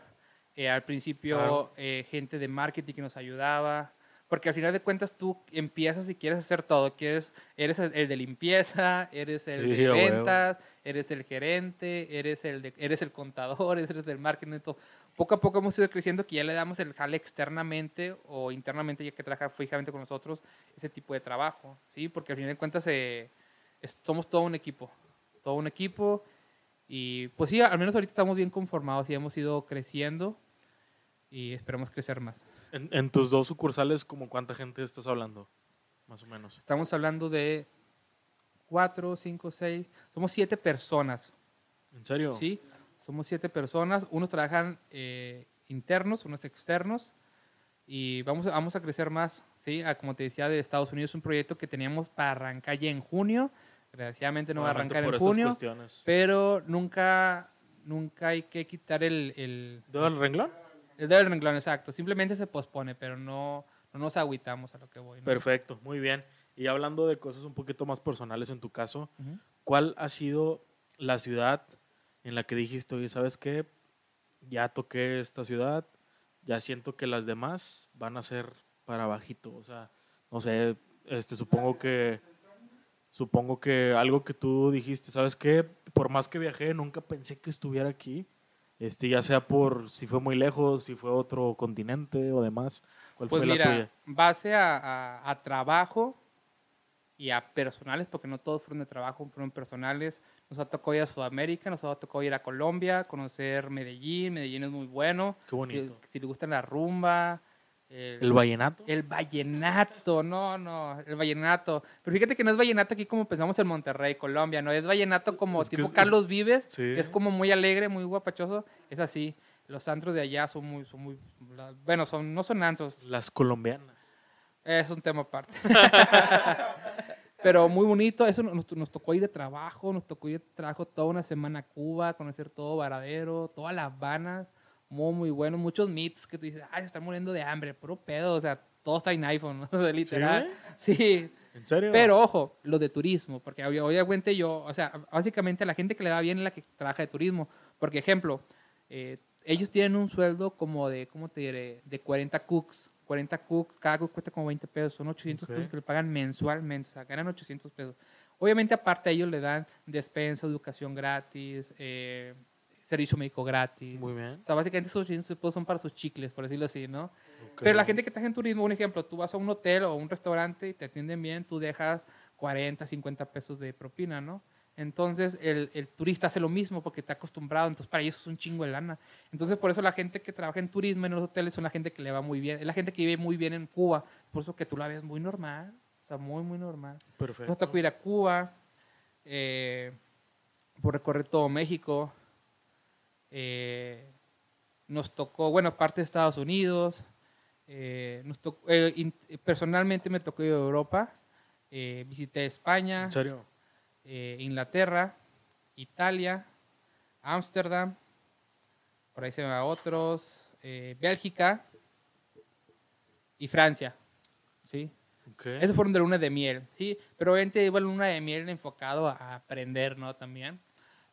eh, al principio, Claro. eh, gente de marketing que nos ayudaba. Porque al final de cuentas tú empiezas y quieres hacer todo. Quieres, eres el, de limpieza, eres el Sí, de ventas, eres el gerente, eres el, de- eres el contador, eres el del marketing. Todo. Poco a poco hemos ido creciendo que ya le damos el jale externamente o internamente, ya que trabaja fijamente con nosotros, ese tipo de trabajo. ¿sí? Porque al final de cuentas eh, es- somos todo un equipo. Todo un equipo. Y pues sí, al menos ahorita estamos bien conformados y hemos ido creciendo y esperamos crecer más. En, en tus dos sucursales, ¿como cuánta gente estás hablando? Más o menos. Estamos hablando de cuatro, cinco, seis, somos siete personas, ¿En serio? ¿sí? Somos siete personas, unos trabajan eh, internos, unos externos, y vamos, a- vamos a crecer más, ¿sí? Ah, como te decía, de Estados Unidos, un proyecto que teníamos para arrancar ya en junio, desgraciadamente no va a arrancar en junio, cuestiones. pero nunca, nunca hay que quitar el, el, ¿Dedo del renglón? El dedo del renglón, exacto, simplemente se pospone, pero no, no nos agüitamos a lo que voy. ¿no? Perfecto, muy bien. Y hablando de cosas un poquito más personales en tu caso. ¿cuál ha sido la ciudad en la que dijiste, oye, ¿sabes qué? Ya toqué esta ciudad, ya siento que las demás van a ser para bajito. O sea, no sé, este, supongo que supongo que algo que tú dijiste, ¿sabes qué? Por más que viajé, nunca pensé que estuviera aquí. Este, ya sea por si fue muy lejos, si fue otro continente o demás. ¿Cuál Pues fue la mira, tuya? base a, a- a trabajo y a personales, porque no todos fueron de trabajo, fueron personales. Nos ha tocado ir a Sudamérica, nos ha tocado ir a Colombia, conocer Medellín. Medellín es muy bueno. Qué bonito. Si, si le gustan la rumba. El- ¿El vallenato? El vallenato, no, no, el vallenato. Pero fíjate que no es vallenato aquí como pensamos en Monterrey, Colombia, no, es vallenato como Es tipo es- Carlos Vives, sí. es como muy alegre, muy guapachoso, es así. Los antros de allá son muy, son muy, bueno, son, no son antros, Las colombianas. es un tema aparte. Pero muy bonito, eso nos, nos tocó ir de trabajo, nos tocó ir de trabajo toda una semana a Cuba, conocer todo Varadero, toda La Habana, muy, muy bueno. Muchos mitos que tú dices, ay, se están muriendo de hambre, puro pedo, o sea, todos traen iPhone, ¿no? literal. Sí, ¿En serio? pero ojo, lo de turismo, porque ob- obviamente yo, o sea, básicamente la gente que le va bien es la que trabaja de turismo. Porque, ejemplo, eh, ellos tienen un sueldo como de, ¿cómo te diré? De 40 cooks. 40 cooks, cada cook cuesta como 20 pesos, son 800 Ok. pesos que le pagan mensualmente, o sea, ganan 800 pesos. Obviamente, aparte, a ellos le dan despensa, educación gratis, eh, servicio médico gratis. Muy bien. O sea, básicamente esos 800 pesos son para sus chicles, por decirlo así, ¿no? Ok. Pero la gente que está en turismo, un ejemplo, tú vas a un hotel o un restaurante y te atienden bien, tú dejas 40, 50 pesos de propina, ¿no? Entonces el, el turista hace lo mismo porque está acostumbrado, entonces para ellos es un chingo de lana. Entonces por eso la gente que trabaja en turismo en los hoteles son la gente que le va muy bien, es la gente que vive muy bien en Cuba, por eso que tú la ves muy normal, o sea, muy, muy normal. Perfecto. Nos tocó ir a Cuba, eh, por recorrer todo México. Eh, nos tocó, bueno, parte de Estados Unidos. eh, nos tocó- eh, in- personalmente me tocó ir a Europa. eh, visité España, ¿En serio? Inglaterra, Italia, Ámsterdam, por ahí se me va otros, Bélgica y Francia. ¿sí? Ok. Esos fueron de luna de miel, ¿sí? Pero obviamente la luna de miel enfocado a aprender, ¿no? También.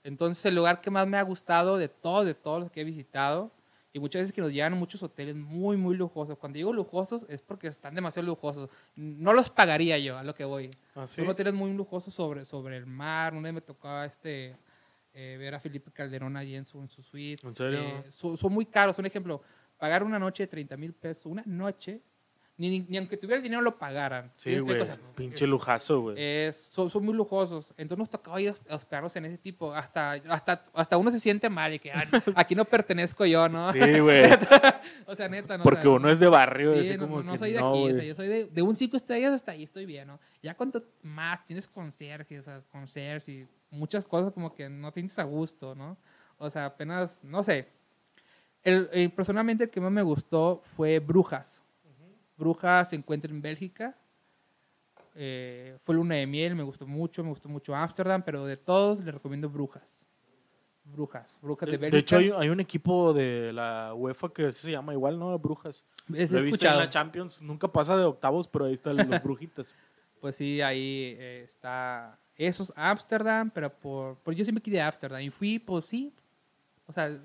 Entonces, el lugar que más me ha gustado de todos, de todos los que he visitado, y muchas veces que nos llevan a muchos hoteles muy, muy lujosos. Cuando digo lujosos es porque están demasiado lujosos. No los pagaría yo, a lo que voy. ¿Ah, sí? Son hoteles muy lujosos sobre, sobre el mar. Una vez me tocaba este, eh, ver a Felipe Calderón allí en su, en su suite. ¿En serio? Eh, son, son muy caros. Un ejemplo, pagar una noche de 30 mil pesos, una noche, ni, aunque tuviera el dinero lo pagaran. Sí, ¿Me güey. Pinche lujazo, güey. es- son, son muy lujosos. Entonces nos tocaba ir a hospedarnos en ese tipo. Hasta, hasta, hasta uno se siente mal y que "Ah, aquí no pertenezco yo, ¿no? Sí, güey. o sea, neta, ¿no? O Porque sea, uno es de barrio. Sí, así no, como no que soy de no, aquí, o sea, yo soy de, de un cinco estrellas hasta ahí estoy bien, ¿no? Ya cuanto más tienes conserjes, o sea, conserjes y muchas cosas como que no te sientes a gusto, ¿no? O sea, apenas, no sé. El, el- personalmente el que más me gustó fue Brujas. Brujas se encuentra en Bélgica. Eh, fue luna de miel, me gustó mucho, me gustó mucho Ámsterdam, pero de todos le recomiendo Brujas. Brujas, Brujas de, De, Bélgica. de hecho, hay, hay un equipo de la UEFA que se llama igual, ¿no? Brujas. Es Lo he visto en la Champions. Nunca pasa de octavos, pero ahí están los brujitas. Pues sí, ahí eh, está. Eso es Ámsterdam, pero por, por yo siempre quería Ámsterdam. Y fui, pues sí. O sea,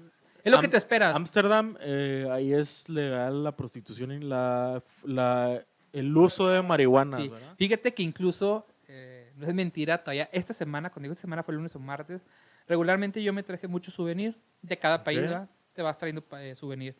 es lo que Am- te esperas. Ámsterdam, eh, ahí es legal la prostitución y la, la, el uso de marihuana, Sí. Fíjate que incluso, eh, no es mentira, todavía esta semana, cuando digo esta semana fue lunes o martes, regularmente yo me traje mucho souvenir de cada país. ¿verdad? Te vas trayendo eh, souvenir.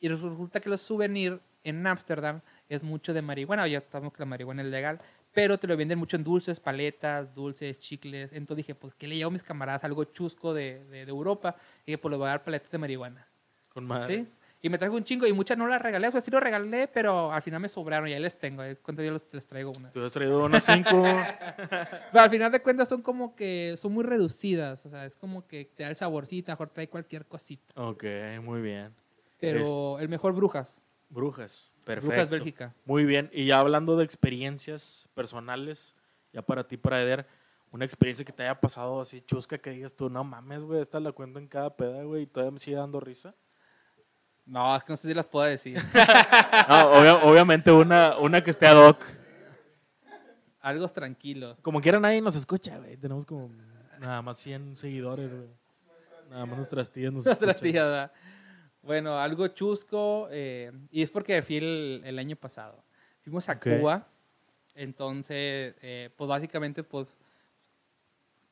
Y resulta que los souvenir en Ámsterdam es mucho de marihuana. Ya sabemos que la marihuana es legal, pero te lo venden mucho en dulces, paletas, dulces, chicles. Entonces dije, pues, ¿qué le llevo a mis camaradas? Algo chusco de, de, de Europa. Y dije, pues, les voy a dar paletas de marihuana. Con madre. ¿sí? Y me trajo un chingo y muchas no las regalé. O sea, sí lo regalé, pero al final me sobraron y ahí les tengo. Cuando yo los- les traigo unas. Te has traído unas cinco. Pero al final de cuentas son como que son muy reducidas. O sea, es como que te da el saborcito, mejor trae cualquier cosita. ok, muy bien. Pero el mejor Brujas. Brujas, perfecto. Brujas Bélgica. Muy bien. Y ya hablando de experiencias personales, ya para ti, para Eder, una experiencia que te haya pasado así chusca que digas tú, no mames, güey, esta la cuento en cada peda, güey, y todavía me sigue dando risa. No, es que no sé si las puedo decir. No, obvia- obviamente una, una que esté ad hoc. Algo tranquilo. Como quiera nadie nos escucha, güey. Tenemos como nada más 100 seguidores, güey. Nada más nuestras tías nos escuchan. ¿verdad? Bueno, algo chusco. eh, y es porque fui el, el año pasado. Fuimos a Ok. Cuba. Entonces, eh, pues básicamente, pues,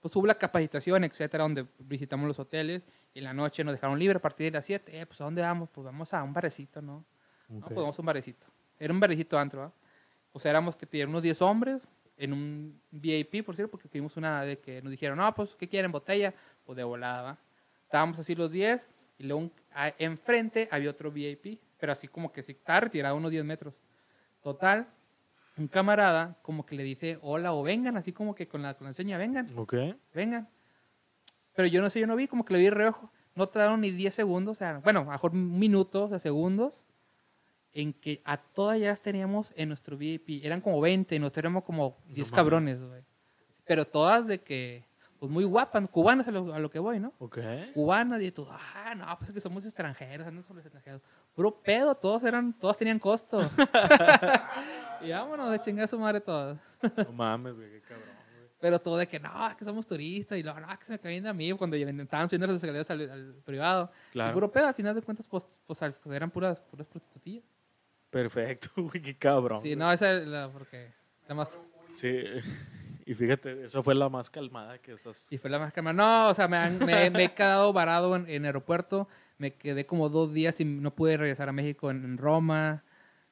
pues hubo la capacitación, etcétera, donde visitamos los hoteles. Y en la noche nos dejaron libre a partir de las 7. Eh, pues ¿a dónde vamos? Pues vamos a un barecito, ¿no? No, Ok. pues vamos a un barecito. Era un barecito antro. O sea, éramos que tenían unos 10 hombres en un VIP, por cierto, porque tuvimos una de que nos dijeron, no, pues, ¿qué quieren? ¿Botella? Pues de volada, ¿va? Estábamos así los 10 y luego un- a- enfrente había otro VIP, pero así como que sí, estaba retirado unos 10 metros. Total, un camarada como que le dice hola o vengan, así como que con la, con la seña, vengan, Ok. vengan. Pero yo no sé, yo no vi, como que lo vi reojo. No tardaron ni 10 segundos, o sea, bueno, mejor un minuto, o sea, segundos, en que a todas ya teníamos en nuestro VIP. Eran como 20, nosotros éramos como 10 mames. cabrones, güey. Pero todas de que, pues muy guapas, cubanas a lo, a lo que voy, ¿no? Ok. Cubanas y todo, ah, no, pues es que somos extranjeros, andan sobre extranjeros. Puro pedo, todos eran, todos tenían costo. y vámonos de chingar a su madre todas. No mames, güey, qué cabrón, güey. Pero todo de que no, es que somos turistas y no, no, que se me caen a mí cuando estaban subiendo las escaleras al, al privado. Y Claro. puro pedo, al final de cuentas, pues, pues, pues, eran puras, puras prostitutillas. Perfecto, güey, qué cabrón. Sí, güey. no, esa es la, porque, la más, Sí. Y fíjate, esa fue la más calmada que estás. sí, fue la más calma. No, o sea, me, han- me, me he quedado varado en, en aeropuerto, me quedé como dos días y no pude regresar a México en, en Roma.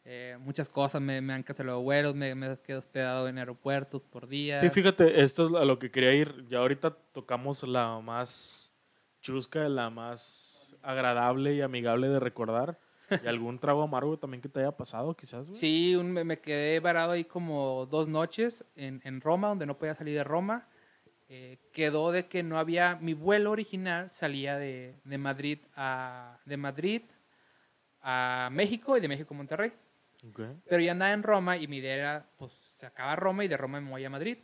Eh, muchas cosas, me, me han cancelado vuelos, me, me he quedado hospedado en aeropuertos por días. Sí, fíjate, esto es a lo que quería ir. Ya ahorita tocamos la más chusca, la más agradable y amigable de recordar. ¿Y algún trago amargo también que te haya pasado, quizás, güey? Sí, un- me, quedé varado ahí como dos noches en, en Roma, donde no podía salir de Roma. Eh, quedó de que no había, mi vuelo original salía de, de Madrid a de Madrid a México y de México a Monterrey. Ok. Pero ya andaba en Roma y mi idea era, pues se acaba Roma y de Roma me voy a Madrid.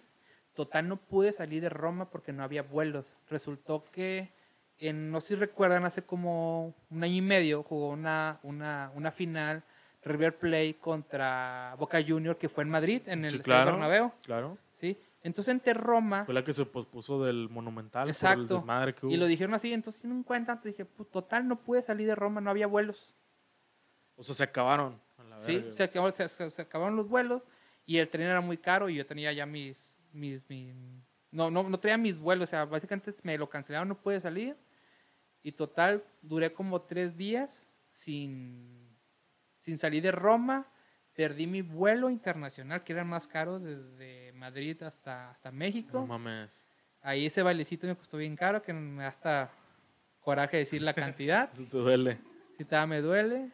Total, no pude salir de Roma porque no había vuelos. Resultó que, en, no sé si recuerdan, hace como un año y medio jugó una, una, una final River Plate contra Boca Junior que fue en Madrid, en el Sí, claro. Bernabéu. Claro. ¿sí? Entonces entre Roma Fue la que se pospuso del Monumental por el Exacto. desmadre que hubo. y lo dijeron así, entonces en cuenta, entonces dije, "Pu- total, no pude salir de Roma, no había vuelos. O sea, se acabaron. a la Sí, verga. se, se- se- se acabaron los vuelos y el tren era muy caro y yo tenía ya mis... mis, mis- no, no, no traía mis vuelos, o sea, básicamente me lo cancelaron, no pude salir. Y total, duré como tres días sin, sin salir de Roma. Perdí mi vuelo internacional, que era el más caro desde Madrid hasta, hasta México. No mames. Ahí ese bailecito me costó bien caro, que me da hasta coraje decir la cantidad. Eso te duele. Si estaba, me duele.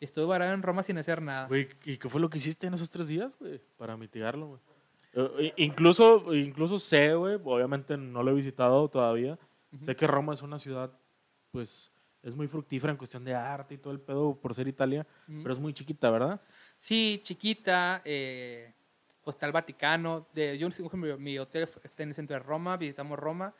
Estuve varado en Roma sin hacer nada. Güey, ¿y qué fue lo que hiciste en esos tres días, güey? Para mitigarlo, güey. Eh, incluso, incluso sé, güey, obviamente no lo he visitado todavía. Sé que Roma es una ciudad, pues, es muy fructífera en cuestión de arte y todo el pedo por ser Italia, Ujú. pero es muy chiquita, ¿verdad? Sí, chiquita. Eh, pues está el Vaticano. De, yo, ejemplo, mi hotel está en el centro de Roma, visitamos Roma.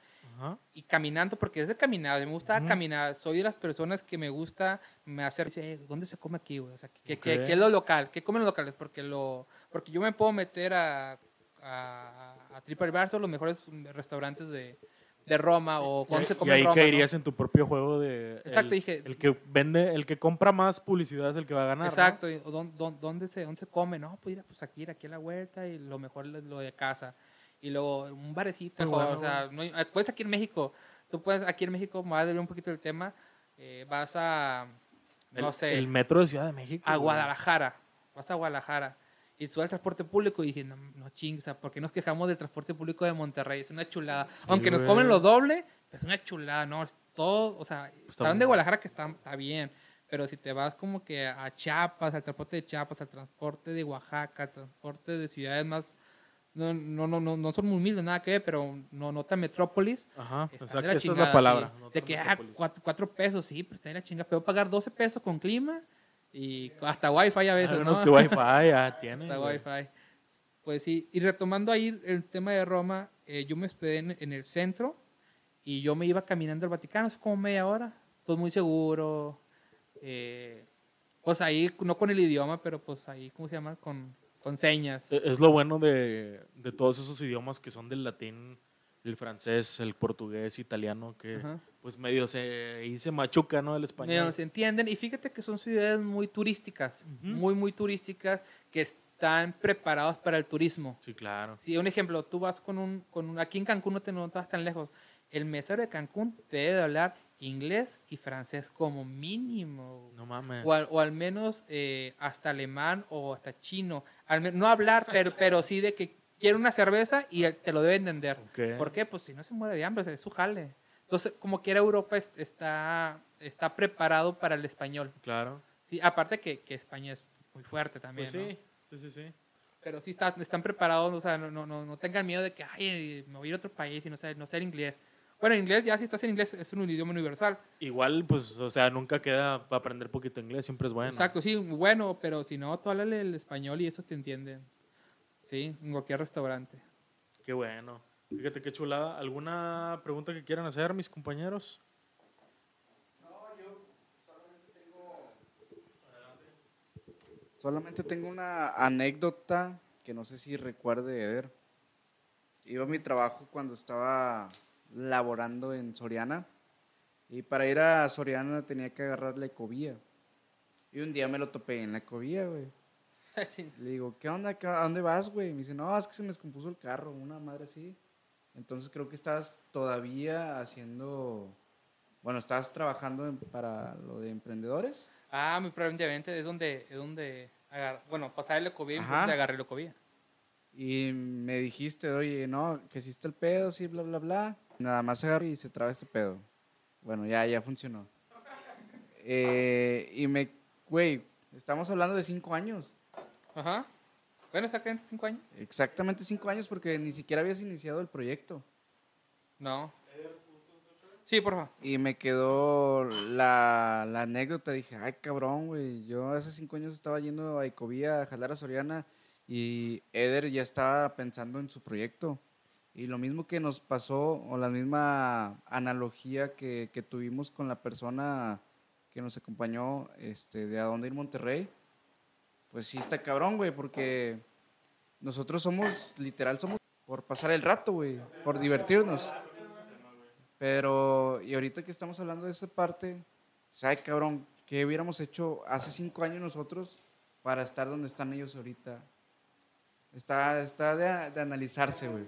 Y caminando, porque es de caminar, me gusta caminar. Soy de las personas que me gusta me hacer, dice, "Eh, ¿dónde se come aquí? güey? O sea, ¿qué, qué- Ok. qué es lo local? ¿Qué comen los locales? Porque, lo, porque yo me puedo meter a, a, a TripAdvisor, los mejores restaurantes de, de Roma o dónde se Y come ahí en Roma. caerías ¿no? en tu propio juego de... Exacto, el, dije- El que vende, el que compra más publicidad es el que va a ganar, ¿no? Exacto, y, o dón- dón- ¿dónde, se, ¿dónde se come? No, pues, ir, pues aquí, ir aquí a la huerta y lo mejor lo de casa. Y luego un barecito, o bueno, sea, no hay- puedes aquí en México, tú puedes aquí en México, me a dar un poquito el tema, eh, vas a, no sé, El metro de Ciudad de México. a. Guadalajara, vas a Guadalajara y subes al transporte público y dices, no, no chingues, o sea, ¿por qué nos quejamos del transporte público de Monterrey? Es una chulada. Aunque nos güey. comen lo doble, es una chulada, ¿no? Es todo, o sea, Está están de Guadalajara que está, está bien, pero si te vas como que a Chiapas, al transporte de Chiapas, al transporte de Oaxaca, al transporte de ciudades más, no, no, no, no, no son muy humildes, nada que ver, pero no, no tan metrópolis, Ajá, de la esa es chingada, la palabra. sí. de que, ah, cuatro, cuatro pesos, sí, pero está de la chinga. Puedo pagar 12 pesos con clima y hasta wifi a veces, Al menos ¿no? que Wi-Fi ya tiene. Hasta güey. wifi. Pues sí, y retomando ahí el tema de Roma, eh, yo me hospedé en, en el centro y yo me iba caminando al Vaticano, es como media hora, pues muy seguro. eh, pues ahí, no con el idioma, pero pues ahí, ¿cómo se llama? Con, con señas. E- Es lo bueno de, de todos esos idiomas que son del latín, el francés, el portugués, italiano, que Ajá. pues medio se, ahí se machuca, ¿no? El español. Medio se entienden. Y fíjate que son ciudades muy turísticas, Ujú. muy, muy turísticas, que están preparados para el turismo. Sí, claro. Si un ejemplo, tú vas con un, con un, aquí en Cancún no te no vas tan lejos, el mesero de Cancún te debe de hablar inglés y francés como mínimo. No mames. O al, o al menos eh, hasta alemán o hasta chino. Al no hablar, pero, pero sí de que quiere una cerveza y te lo debe entender. Ok. ¿Por qué? Pues si no se muere de hambre, es su jale. Entonces, como quiera Europa es- está, está preparado para el español. Claro. Sí, aparte que, que España es muy fuerte también. Pues ¿no? sí, sí, sí, sí. Pero sí está- están preparados, o sea, no, no, no, no tengan miedo de que, ay, me voy a ir a otro país y no sé, no sé el inglés. Bueno, inglés, ya si estás en inglés, es un idioma universal. Igual, pues, o sea, nunca queda para aprender poquito inglés, siempre es bueno. Exacto, sí, bueno, pero si no, tú háblale el español y eso te entienden. Sí, en cualquier restaurante. Qué bueno. Fíjate qué chulada. ¿Alguna pregunta que quieran hacer, mis compañeros? Solamente tengo una anécdota que no sé si recuerde Eder. Iba a mi trabajo cuando estaba laborando en Soriana y para ir a Soriana tenía que agarrar la ecovía. Y un día me lo topé en la ecovía, güey. Le digo, ¿qué onda? ¿Qué- ¿A dónde vas, güey? Me dice, no, es que se me descompuso el carro, una madre así. Entonces creo que estabas todavía haciendo, bueno, estabas trabajando en- para lo de emprendedores. Ah, muy probablemente es donde, es donde agar- bueno, pasar el ecovía y agarré el ecovía. Y me dijiste, oye, no, que hiciste el pedo, sí, bla, bla, bla. Nada más agarro y se traba este pedo. Bueno, ya, ya funcionó. Eh, y me, güey, estamos hablando de cinco años. Ajá. Bueno, exactamente cinco años. Exactamente cinco años porque ni siquiera habías iniciado el proyecto. No. Sí, por favor. Y me quedó la, la anécdota. Dije, ay, cabrón, güey. Yo hace cinco años estaba yendo a Ecovía a jalar a Soriana y Eder ya estaba pensando en su proyecto. Y lo mismo que nos pasó, o la misma analogía que, que tuvimos con la persona que nos acompañó este, de a dónde ir Monterrey, pues sí está cabrón, güey, porque nosotros somos, literal, somos por pasar el rato, güey, por divertirnos. Pero, y ahorita que estamos hablando de esa parte, ¿sabe, cabrón? ¿Qué hubiéramos hecho hace cinco años nosotros para estar donde están ellos ahorita? Está, está de, de analizarse, güey.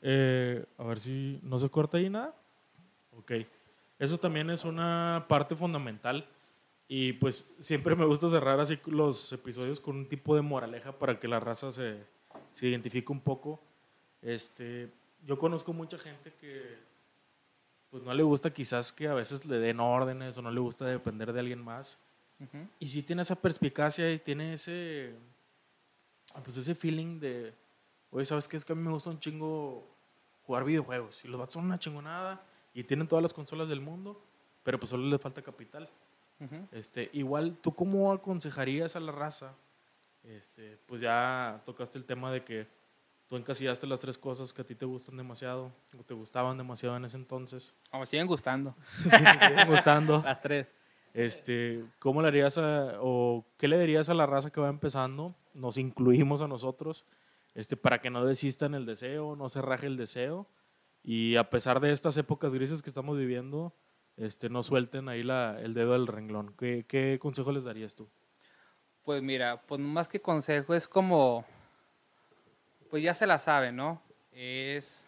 Eh, a ver si no se corta ahí nada. Ok. Eso también es una parte fundamental. Y pues siempre me gusta cerrar así los episodios con un tipo de moraleja para que la raza se, se identifique un poco. Este, yo conozco mucha gente que pues no le gusta quizás que a veces le den órdenes o no le gusta depender de alguien más. Y sí tiene esa perspicacia y tiene ese, pues ese feeling de, oye, ¿sabes qué? Es que a mí me gusta un chingo jugar videojuegos. Y los vatos son una chingonada y tienen todas las consolas del mundo, pero pues solo les falta capital. Ujú. Este, igual, ¿tú cómo aconsejarías a la raza? Este, pues ya tocaste el tema de que tú encasillaste las tres cosas que a ti te gustan demasiado, o te gustaban demasiado en ese entonces. Como siguen gustando. Sí, siguen gustando. Las tres. Este, ¿cómo le harías a, o qué le dirías a la raza que va empezando? Nos incluimos a nosotros, este, para que no desistan el deseo, no se raje el deseo, y a pesar de estas épocas grises que estamos viviendo, este, no suelten ahí la, el dedo del renglón. ¿Qué, ¿Qué consejo les darías tú? Pues mira, pues más que consejo es como, pues ya se la sabe, ¿no? Es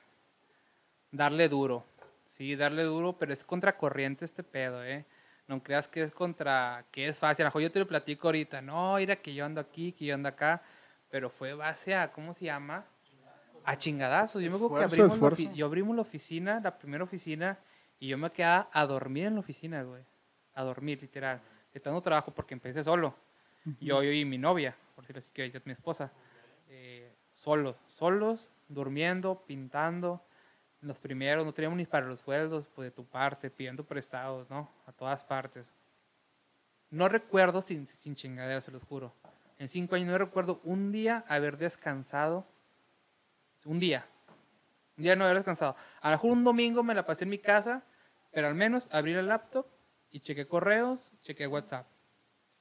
darle duro, sí, darle duro, pero es contracorriente este pedo, ¿eh? No creas que es contra, que es fácil. A yo te lo platico ahorita, no, mira que yo ando aquí, que yo ando acá, pero fue base a, ¿cómo se llama? A chingadazos. Yo me acuerdo que abrimos, la, yo abrimos la oficina, la primera oficina, y yo me quedaba a dormir en la oficina, güey. A dormir, literal. Estando trabajo porque empecé solo. Yo, yo y mi novia, por decirlo así, que es mi esposa. eh, solos, solos, durmiendo, pintando. Los primeros, no teníamos ni para los sueldos, pues de tu parte, pidiendo prestados, ¿no? A todas partes. No recuerdo, sin, sin chingadera, se los juro. En cinco años no recuerdo un día haber descansado. Un día. Un día no haber descansado. A lo mejor un domingo me la pasé en mi casa, pero al menos abrí el laptop y chequé correos, chequé WhatsApp.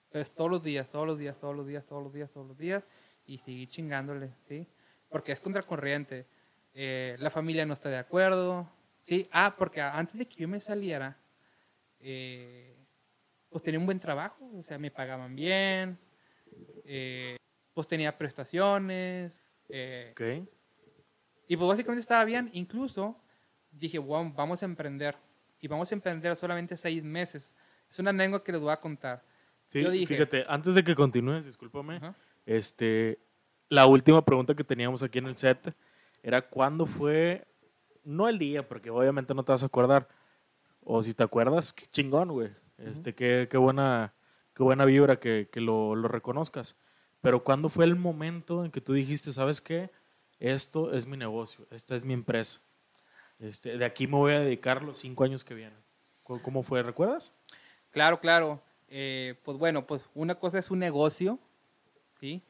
Pues todos los días, todos los días, todos los días, todos los días, todos los días. Y seguí chingándole, ¿sí? Porque es contracorriente. Eh, la familia no está de acuerdo, ¿sí? Ah, porque antes de que yo me saliera, eh, pues tenía un buen trabajo, o sea, me pagaban bien, eh, pues tenía prestaciones, eh. Y pues básicamente estaba bien, incluso dije, wow, vamos a emprender. Y vamos a emprender solamente seis meses. Es una anécdota que les voy a contar. Sí, Yo dije- fíjate, antes de que continúes, discúlpame, este, la última pregunta que teníamos aquí en el set era cuándo fue, no el día, porque obviamente no te vas a acordar, o si te acuerdas, qué chingón, güey, este, qué, qué buena, qué buena vibra que, que lo, lo reconozcas, pero cuándo fue el momento en que tú dijiste, ¿sabes qué? Esto es mi negocio, esta es mi empresa, este, de aquí me voy a dedicar los cinco años que vienen. ¿Cómo- ¿Cómo fue? ¿Recuerdas? Claro, claro. Eh, pues bueno, pues una cosa es un negocio, ¿sí?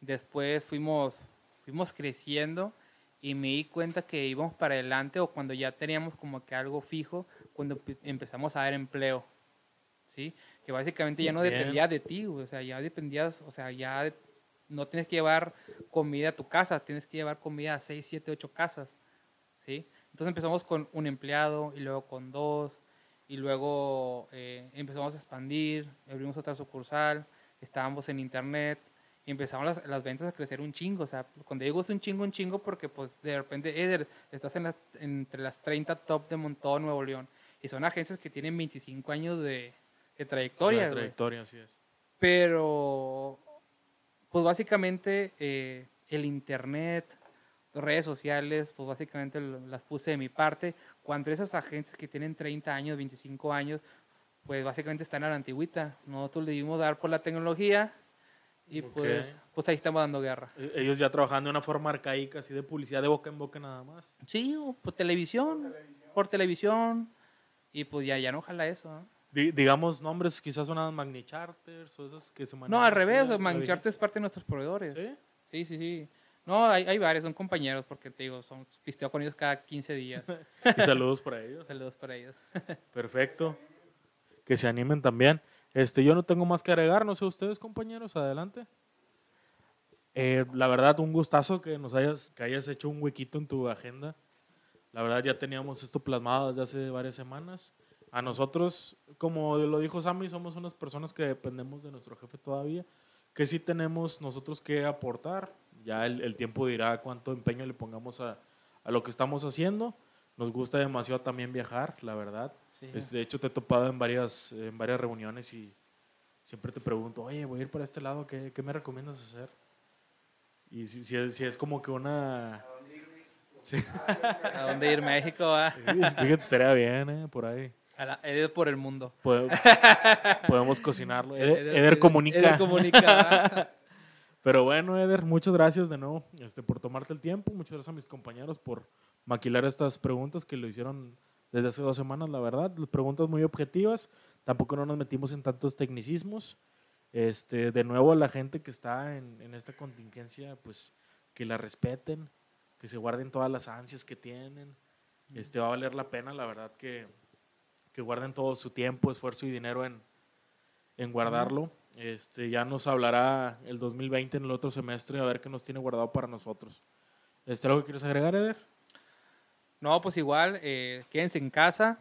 Después fuimos, fuimos creciendo y me di cuenta que íbamos para adelante o cuando ya teníamos como que algo fijo, cuando pe- empezamos a dar empleo, ¿sí? Que básicamente ya no dependía de ti, o sea, ya dependías, o sea, ya no tienes que llevar comida a tu casa, tienes que llevar comida a 6, 7, 8 casas, ¿sí? Entonces empezamos con un empleado y luego con dos y luego eh, empezamos a expandir, abrimos otra sucursal, estábamos en internet y empezamos las, las ventas a crecer un chingo. O sea, cuando digo es un chingo, un chingo, porque pues de repente, Eder, estás en las, entre las 30 top de Montón, Nuevo León. Y son agencias que tienen 25 años de, de trayectoria. Güey. trayectoria, así es. Pero, pues básicamente eh, el internet, redes sociales, pues básicamente las puse de mi parte. Cuando esas agencias que tienen 30 años, 25 años, pues básicamente están a la antigüita. Nosotros le dimos dar por la tecnología y pues, pues ahí estamos dando guerra. E- Ellos ya trabajando de una forma arcaica, así de publicidad de boca en boca nada más. Sí, o por televisión, por televisión. Y pues ya, ya no jala eso. ¿no? Di- digamos nombres, quizás unas Magni Charters o esas que se manejan. No, al revés, Mancharte es parte de nuestros proveedores. ¿Sí? Sí, sí, sí. No, hay, hay varios, son compañeros, porque te digo, son, pisteo con ellos cada 15 días. Y saludos para ellos. Saludos para ellos. Perfecto. Que se animen también. Este, yo no tengo más que agregar, no sé ustedes, compañeros, adelante. Eh, la verdad, un gustazo que nos hayas, que hayas hecho un huequito en tu agenda. La verdad, ya teníamos esto plasmado desde hace varias semanas. A nosotros, como lo dijo Sammy, somos unas personas que dependemos de nuestro jefe todavía, que sí tenemos nosotros que aportar. Ya el, el tiempo dirá cuánto empeño le pongamos a, a lo que estamos haciendo. Nos gusta demasiado también viajar, la verdad. Sí. Es- de hecho, te he topado en varias, en varias reuniones y siempre te pregunto, oye, voy a ir para este lado, ¿qué, qué me recomiendas hacer? Y si, si es, si es como que una... Sí, ¿A dónde ir? México, ah? fíjate, estaría bien, ¿eh? Por ahí. La- Eder por el mundo. Pode- podemos cocinarlo. Eder, Eder Eder- comunica. Eder comunica. Pero bueno, Eder, muchas gracias de nuevo este, por tomarte el tiempo. Muchas gracias a mis compañeros por maquilar estas preguntas que lo hicieron desde hace dos semanas, la verdad. Las preguntas muy objetivas. Tampoco no nos metimos en tantos tecnicismos. Este, de nuevo, a la gente que está en, en esta contingencia, pues que la respeten, que se guarden todas las ansias que tienen. Este, va a valer la pena, la verdad, que, que guarden todo su tiempo, esfuerzo y dinero en, en guardarlo. Este, ya nos hablará el 2020 en el otro semestre a ver qué nos tiene guardado para nosotros. Este, ¿Algo que quieres agregar, Eder? No, pues igual, eh, quédense en casa,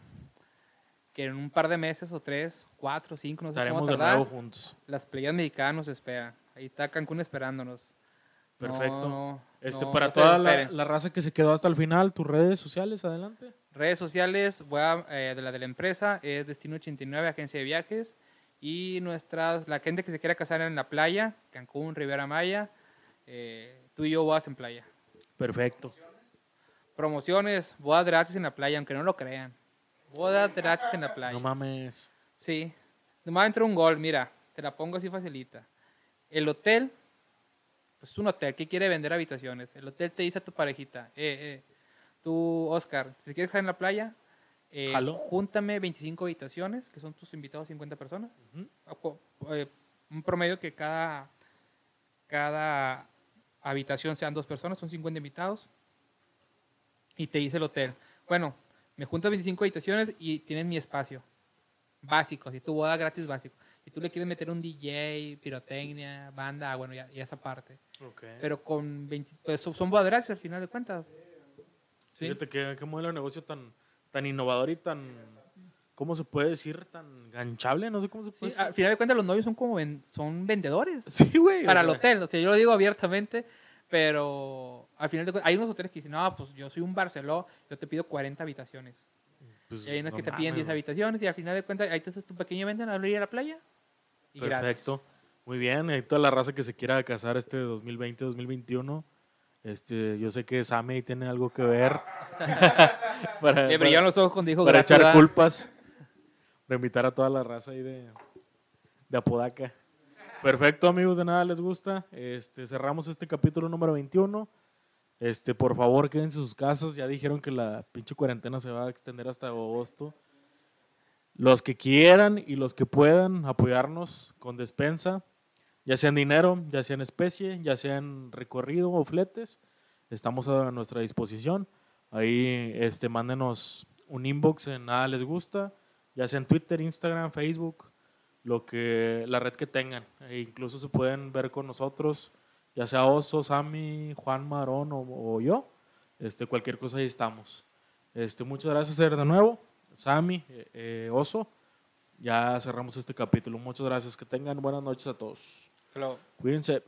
que en un par de meses o tres, cuatro, cinco, no sé Estaremos cómo de tardar, nuevo juntos. las playas mexicanas nos esperan. Ahí está Cancún esperándonos. Perfecto. no, Este, no, para toda la, raza que se quedó hasta el final, tus redes sociales, adelante. Redes sociales, voy a, eh, de la de la empresa, es Destino 89, agencia de viajes. Y nuestra, la gente que se quiera casar en la playa, Cancún, Rivera Maya, eh, tú y yo bodas en playa. Perfecto. Promociones, bodas gratis en la playa, aunque no lo crean. Bodas gratis en la playa. No mames. Sí. Nomás entra un gol, mira, te la pongo así facilita. El hotel, pues es un hotel que quiere vender habitaciones. El hotel te dice a tu parejita, eh, eh, tú, Oscar, ¿te quieres estar en la playa? Eh, Jalo. júntame 25 habitaciones, que son tus invitados 50 personas. Eh, un promedio que cada, cada habitación sean dos personas, son 50 invitados. Y te dice el hotel, bueno, me juntas 25 habitaciones y tienes mi espacio básico, si tu boda gratis básico. Si tú le quieres meter un DJ, pirotecnia, banda, ah, bueno, ya, ya esa parte. Pero con 20, pues son- gratis al final de cuentas. ¿Sí? Fíjate qué, qué modelo de negocio tan, tan innovador y tan, ¿cómo se puede decir? Tan ganchable, no sé cómo se Sí, puede al final de cuentas los novios son como ven- son vendedores decir. Sí, güey. para el hotel. O sea, yo lo digo abiertamente, Pero al final de cuentas, hay unos hoteles que dicen, no, pues yo soy un Barceló, yo te pido 40 habitaciones. Pues, Y hay unos no que te piden 10 güey. habitaciones y al final de cuentas ahí te haces tu pequeño evento en la orilla de la playa. Y gratis. Perfecto. Muy bien. Y toda la raza que se quiera casar este 2020-2021. Este, yo sé que Sammy tiene algo que ver. para, Le brillaron los ojos cuando dijo para gratis. echar culpas. Para invitar a toda la raza ahí de, de Apodaca. Perfecto, amigos, de nada les gusta. Este, cerramos este capítulo número 21. Este, por favor, quédense en sus casas. Ya dijeron que la pinche cuarentena se va a extender hasta agosto. Los que quieran y los que puedan apoyarnos con despensa, ya sea en dinero, ya sea en especie, ya sea en recorrido o fletes, estamos a nuestra disposición. Ahí este, mándenos un inbox en nada les gusta, ya sea en Twitter, Instagram, Facebook, lo que, la red que tengan. E incluso se pueden ver con nosotros, ya sea Oso, Sammy, Juan Marón o, o yo. Este, cualquier cosa ahí estamos. Este, muchas gracias Ser, de nuevo. Sammy, eh, eh, Oso. Ya cerramos este capítulo. Muchas gracias. Que tengan buenas noches a todos. Flow. Cuídense.